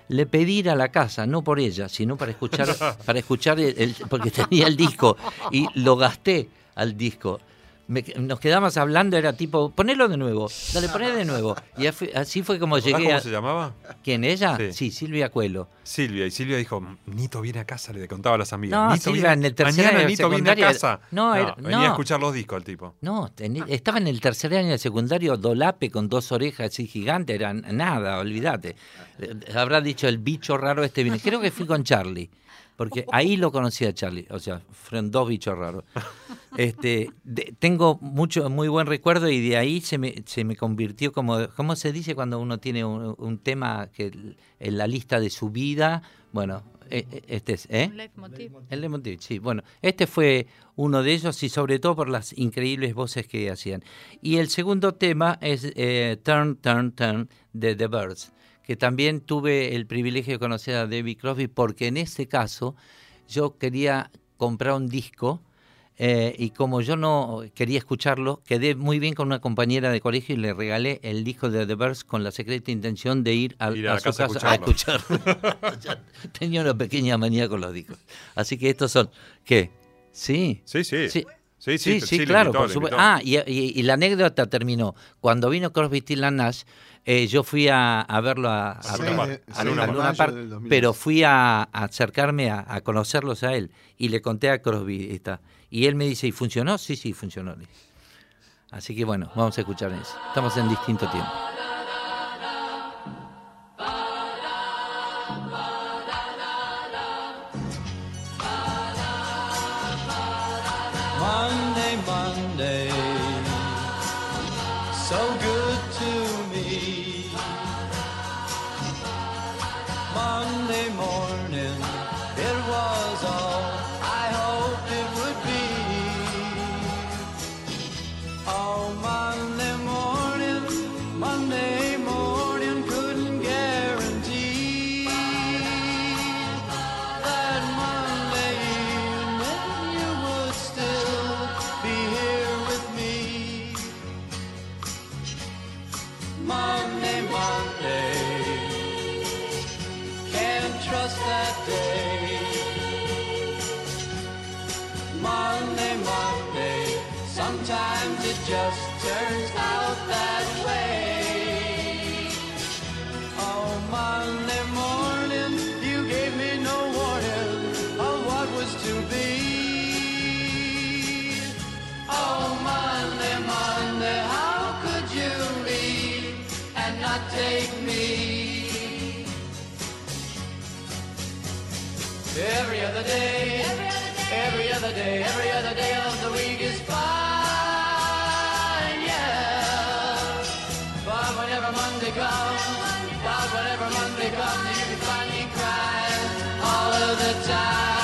Le pedí ir a la casa, no por ella, sino para escuchar, para escuchar el, el- porque tenía el disco y lo gasté al disco. Me- nos quedamos hablando, era tipo, ponelo de nuevo, dale, poné de nuevo. Y así- fue como ¿Recordás llegué cómo a... se llamaba? ¿Quién, ella? Sí. Sí, Silvia Cuelo. Silvia, y Silvia dijo, Nito viene a casa, le contaba a las amigas. No, Nito Silvia, viene- en el tercer Mañana año de Nito viene a casa. No, era- venía no. a escuchar los discos el tipo. No, estaba en el tercer año de secundario, dolape con dos orejas así gigantes, era nada, olvídate. Eh, Habrá dicho el bicho raro este viene. Creo que fui con Charlie, porque ahí lo conocí a Charlie, o sea, fueron dos bichos raros. Este, de- tengo mucho, muy buen recuerdo y de ahí se me, se me convirtió como, ¿cómo se dice cuando uno tiene un, un tema que en la lista de su vida? Bueno, eh, eh, este es, ¿eh? Un leitmotiv. El Leitmotiv, sí. Bueno, este fue uno de ellos y sobre todo por las increíbles voces que hacían. Y el segundo tema es eh, Turn, Turn, Turn de The Birds, que también tuve el privilegio de conocer a David Crosby porque en ese caso yo quería comprar un disco eh, y como yo no quería escucharlo, quedé muy bien con una compañera de colegio y le regalé el disco de The Birds con la secreta intención de ir a, Ir a su casa a casa a escucharlo. Tenía una pequeña manía con los discos. Así que estos son, ¿qué? Sí. Sí, sí. Sí. Sí, sí, Sí, sí, sí, claro, invitó, por supuesto. Ah, y, y- y la anécdota terminó. Cuando vino Crosby, and Nash, eh, yo fui a, a verlo a, a, Seis Luna- de- a seis Luna de Luna mayo Park, del 2010. pero fui a, a acercarme a, a conocerlos a él y le conté a Crosby esta. Y él me dice, ¿y funcionó? Sí, sí, funcionó. Así que bueno, vamos a escuchar eso. Estamos en distinto tiempo. So good other day, every other day, every other day of the week is fine, yeah. But whenever Monday comes, but whenever Monday comes, you can find me crying all of the time.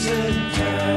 season.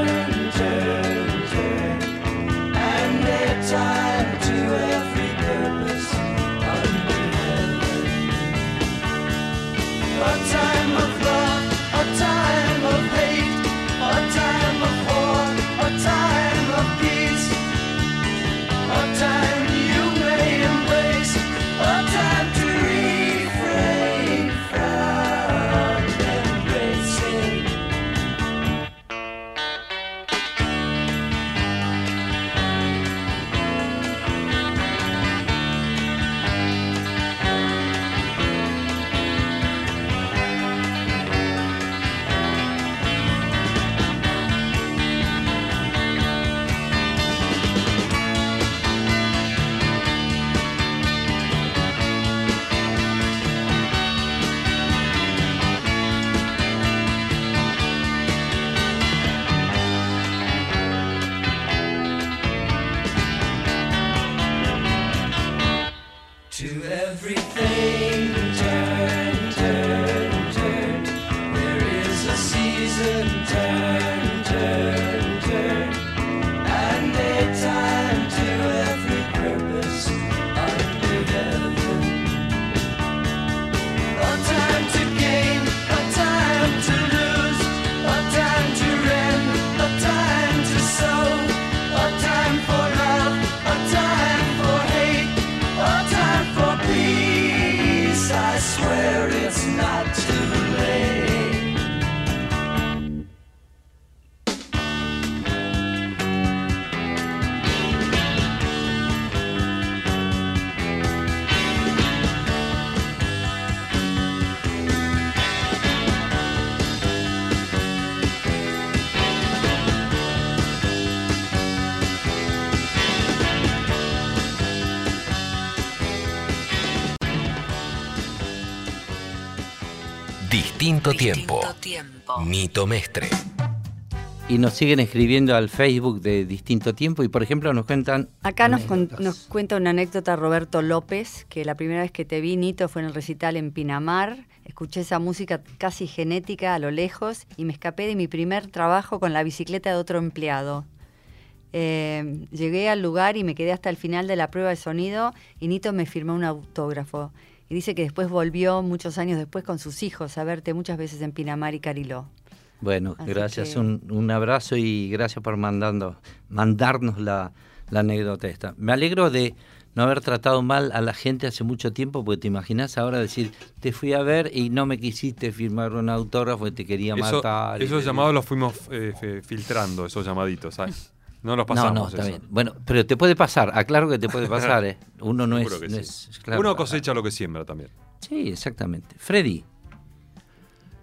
distinto, tiempo. tiempo. Nito Mestre. Y nos siguen escribiendo al Facebook de Distinto Tiempo y por ejemplo nos cuentan... Acá nos, cuenta una anécdota Roberto López, que la primera vez que te vi, Nito, fue en el recital en Pinamar. Escuché esa música casi genética a lo lejos y me escapé de mi primer trabajo con la bicicleta de otro empleado. Em, llegué al lugar y me quedé hasta el final de la prueba de sonido y Nito me firmó un autógrafo dice que después volvió muchos años después con sus hijos a verte muchas veces en Pinamar y Cariló. Bueno, gracias, un, un, abrazo y gracias por mandando, mandarnos la, la anécdota esta. Me alegro de no haber tratado mal a la gente hace mucho tiempo, porque te imaginas ahora decir, te fui a ver y no me quisiste firmar un autógrafo y te quería matar. Eso, esos llamados los fuimos eh, filtrando, esos llamaditos, ¿sabes? No los No, pasamos. no, está eso. bien. Bueno, pero te puede pasar, aclaro que te puede pasar, ¿eh? Uno no es... Seguro que no sí. es- claro. Uno cosecha lo que siembra también. Sí, exactamente. Freddy.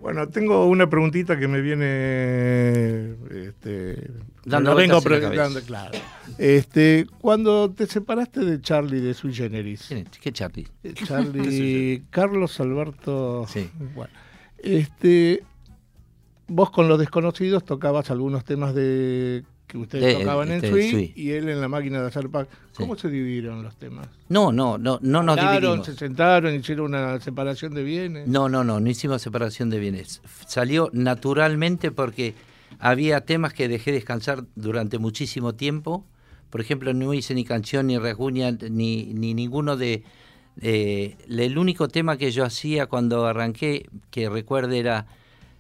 Bueno, tengo una preguntita que me viene este, Dando la vengo preguntando, claro. Este, cuando te separaste de Charlie de Sui Generis. ¿Qué Charlie? Charlie Carlos Alberto. Sí. Bueno, este, vos con los desconocidos tocabas algunos temas de que ustedes De- tocaban en este, Sui y él en la máquina de hacer pack. ¿Cómo se dividieron los temas? No, no, no, no nos Hablaron, dividimos. se sentaron, hicieron una separación de bienes. No, no, no, no hicimos separación de bienes. Salió naturalmente porque había temas que dejé descansar durante muchísimo tiempo. Por ejemplo, no hice ni canción, ni rasguña, ni, ni ninguno de... eh, el único tema que yo hacía cuando arranqué, que recuerde era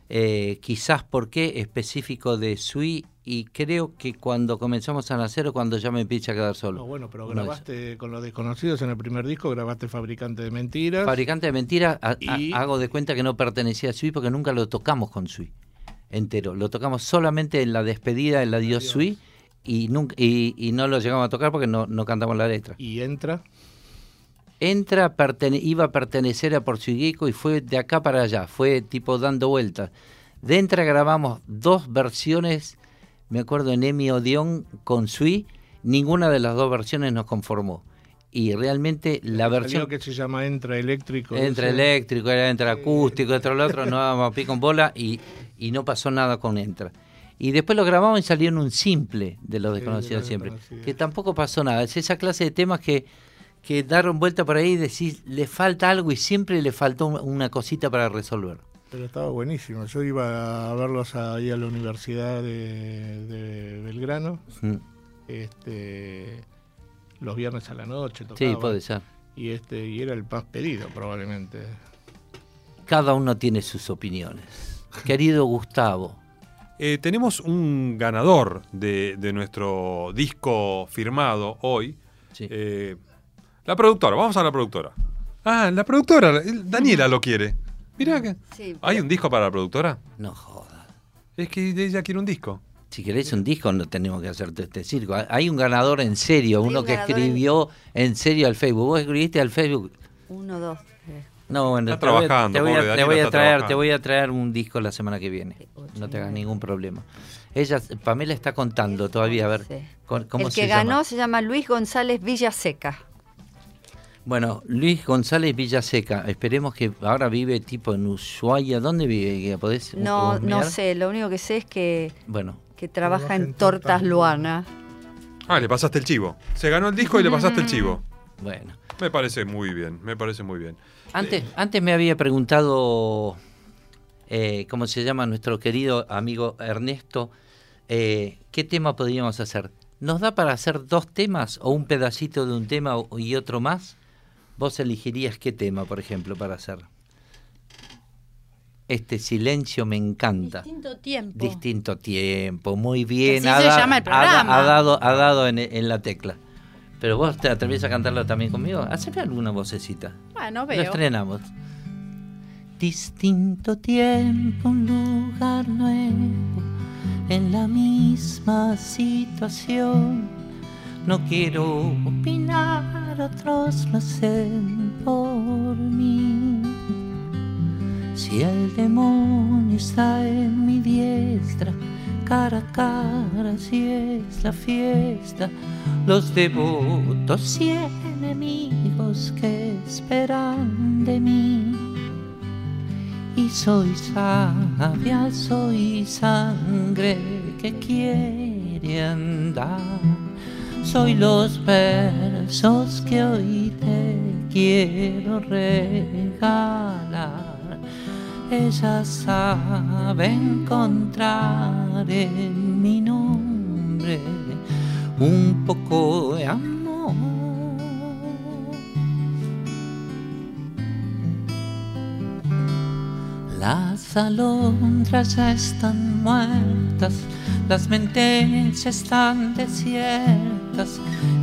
eh, quizás por qué específico de Sui y creo que cuando comenzamos a nacer o cuando ya me empieza a quedar solo. No, bueno, pero grabaste con los desconocidos en el primer disco, grabaste Fabricante de Mentiras. Fabricante de Mentiras, Y- hago de cuenta que no pertenecía a Sui porque nunca lo tocamos con Sui entero. Lo tocamos solamente en la despedida, en la Dios Sui y, nunca, y, y no lo llegamos a tocar porque no, no cantamos la letra. ¿Y entra? Entra, pertene- iba a pertenecer a Porciguico y fue de acá para allá, fue tipo dando vueltas. De Entra grabamos dos versiones, me acuerdo en Emi Odeon con Sui, ninguna de las dos versiones nos conformó. Y realmente la versión que se llama Entra Eléctrico. entre ese. eléctrico, era entre acústico, entre lo otro, no dábamos pico en bola y, y no pasó nada con Entra. Y después lo grabamos y salió en un simple de los desconocidos siempre, que tampoco pasó nada. Es esa clase de temas que, que daron vuelta por ahí y decís, le falta algo y siempre le faltó un- una cosita para resolver. Pero estaba buenísimo. Yo iba a verlos ahí a la Universidad de, de Belgrano. Este, los viernes a la noche Sí, tocaban. puede ser. Y, este, y era el más pedido, probablemente. Cada uno tiene sus opiniones. Querido Gustavo, Eh, tenemos un ganador de, de nuestro disco firmado hoy. Eh, la productora, vamos a la productora. Ah, la productora, el- Daniela lo quiere. Mirá que. Sí, ¿Hay un disco para la productora? No jodas. Es que ella quiere un disco. Si querés un disco, no tenemos que hacerte este circo. Hay un ganador en serio, uno un que en- escribió en serio al Facebook. Vos escribiste al Facebook. Uno, dos, tres. No, bueno, Está te voy a- trabajando, te voy a, pobre te Daniela voy a está traer, te voy a traer un disco la semana que viene. No te hagas ningún problema. Ella, Pamela está contando todavía, a ver, con- ¿cómo El se que llama? ganó se llama Luis González Villaseca. Bueno, Luis González Villaseca, esperemos que ahora vive tipo en Ushuaia. ¿Dónde vive? ¿Que ¿Podés No, no sé, lo único que sé es que, Bueno, que trabaja en Tortas Luana. Ah, le pasaste el chivo. Se ganó el disco y le pasaste el chivo. Bueno. Me parece muy bien, me parece muy bien. Antes, antes me había preguntado, eh, ¿cómo se llama nuestro querido amigo Ernesto? eh, ¿Qué tema podríamos hacer? ¿Nos da para hacer dos temas o un pedacito de un tema o- y otro más? ¿Vos elegirías qué tema, por ejemplo, para hacer? Este silencio me encanta. Distinto tiempo. Distinto tiempo, muy bien. Ha, se da- llama el programa. ha dado, ha dado en, en la tecla. Pero vos te atreves a cantarlo también conmigo. Haceme alguna vocecita. Bueno, Lo veo. estrenamos. Distinto tiempo, un lugar nuevo, en la misma situación. No quiero opinar, otros lo hacen por mí. Si el demonio está en mi diestra, cara a cara, si es la fiesta, los devotos y enemigos que esperan de mí. Y soy sabia, soy sangre que quiere andar. Soy los versos que hoy te quiero regalar. Ella sabe encontrar en mi nombre un poco de amor. Las alondras ya están muertas, las mentes están desiertas,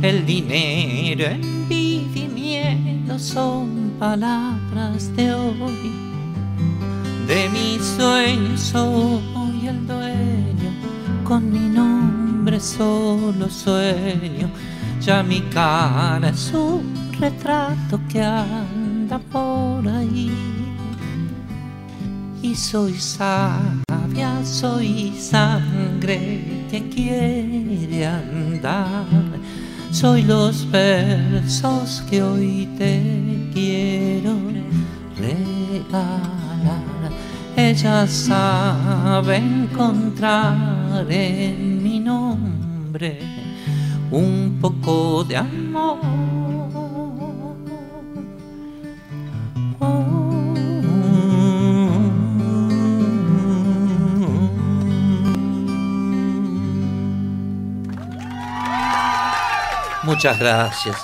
el dinero, envidia y miedo son palabras de hoy. De mis sueños soy el dueño, con mi nombre solo sueño. Ya mi cara es un retrato que anda por ahí. Y soy sabia, soy sangre que quiere andar. Soy los versos que hoy te quiero regalar. Ella sabe encontrar en mi nombre un poco de amor. Muchas gracias.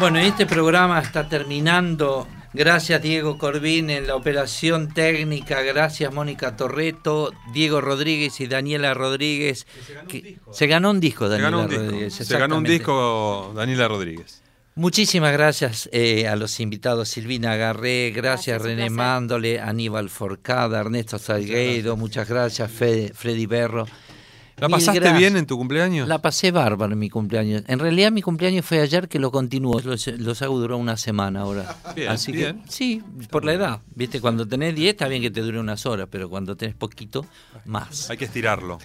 Bueno, este programa está terminando. Gracias Diego Corbín en la operación técnica, gracias Mónica Torreto, Diego Rodríguez y Daniela Rodríguez. que- Se ganó un disco, Se Daniela ganó un disco. Rodríguez. Se ganó un disco Daniela Rodríguez. Muchísimas gracias eh, a los invitados, Silvina Garré, gracias, René Mándole, Aníbal Forcada, Ernesto Salgueiro, muchas gracias, Fede- Freddy Berro. ¿La pasaste gracias. bien en tu cumpleaños? La pasé bárbaro en mi cumpleaños. En realidad mi cumpleaños fue ayer que lo continuó. Los, los hago duró una semana ahora. Bien, Así bien. que sí, por la edad. Viste, cuando tenés 10 está bien que te dure unas horas, pero cuando tenés poquito, más. Hay que estirarlo.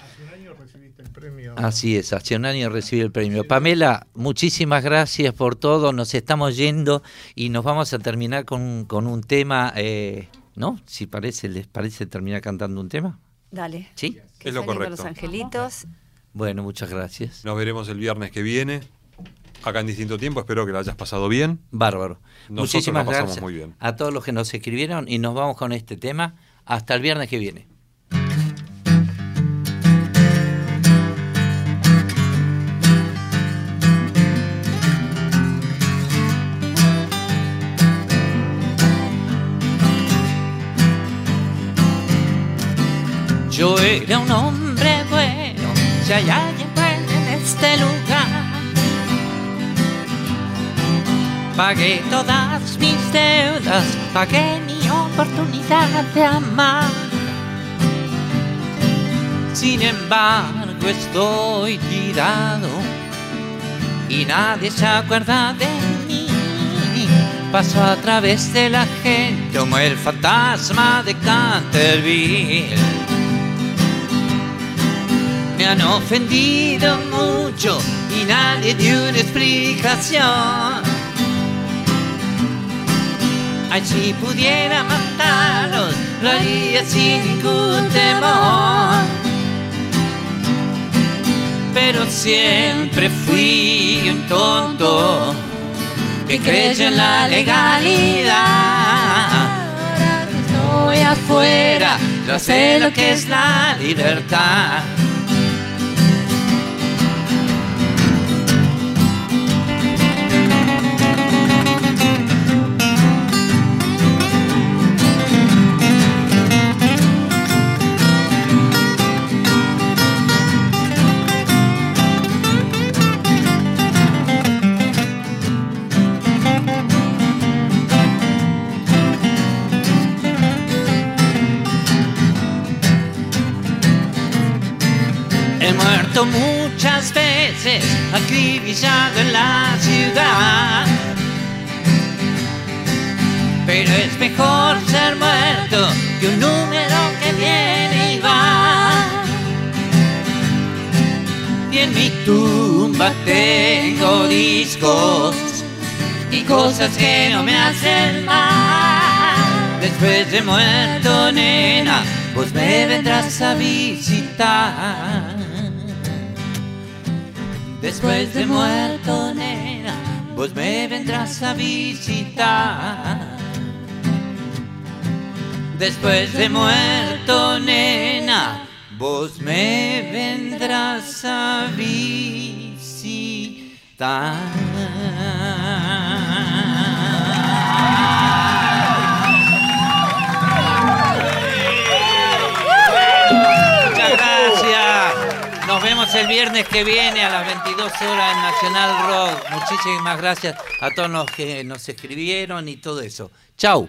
Así es, hace un año recibí el premio. Pamela, muchísimas gracias por todo. Nos estamos yendo y nos vamos a terminar con, con un tema, eh, ¿no? Si parece, les parece terminar cantando un tema. Dale. Sí, Que Es lo correcto. Los angelitos. Bueno, muchas gracias. Nos veremos el viernes que viene. Acá en distinto tiempo. Espero que la hayas pasado bien. Bárbaro. Nosotros Muchísimas la pasamos gracias muy bien. a todos los que nos escribieron y nos vamos con este tema hasta el viernes que viene. Yo era un hombre bueno, si hay alguien bueno en este lugar. Pagué todas mis deudas, pagué mi oportunidad de amar. Sin embargo, estoy tirado y nadie se acuerda de mí. Paso a través de la gente como el fantasma de Canterville. Me han ofendido mucho y nadie dio una explicación. Ay, si pudiera matarlos, lo haría sin ningún temor. Pero siempre fui un tonto que creyó en la legalidad. Ahora estoy afuera, yo sé lo que es la libertad. Muchas veces, acribillado en la ciudad. Pero es mejor ser muerto que un número que viene y va. Y en mi tumba tengo discos y cosas que no me hacen mal. Después de muerto, nena, vos me vendrás a visitar. Después de muerto, nena, vos me vendrás a visitar. Después de muerto, nena, vos me vendrás a visitar. Nos vemos el viernes que viene a las 22 horas en Nacional Rock. Muchísimas gracias a todos los que nos escribieron y todo eso. Chau.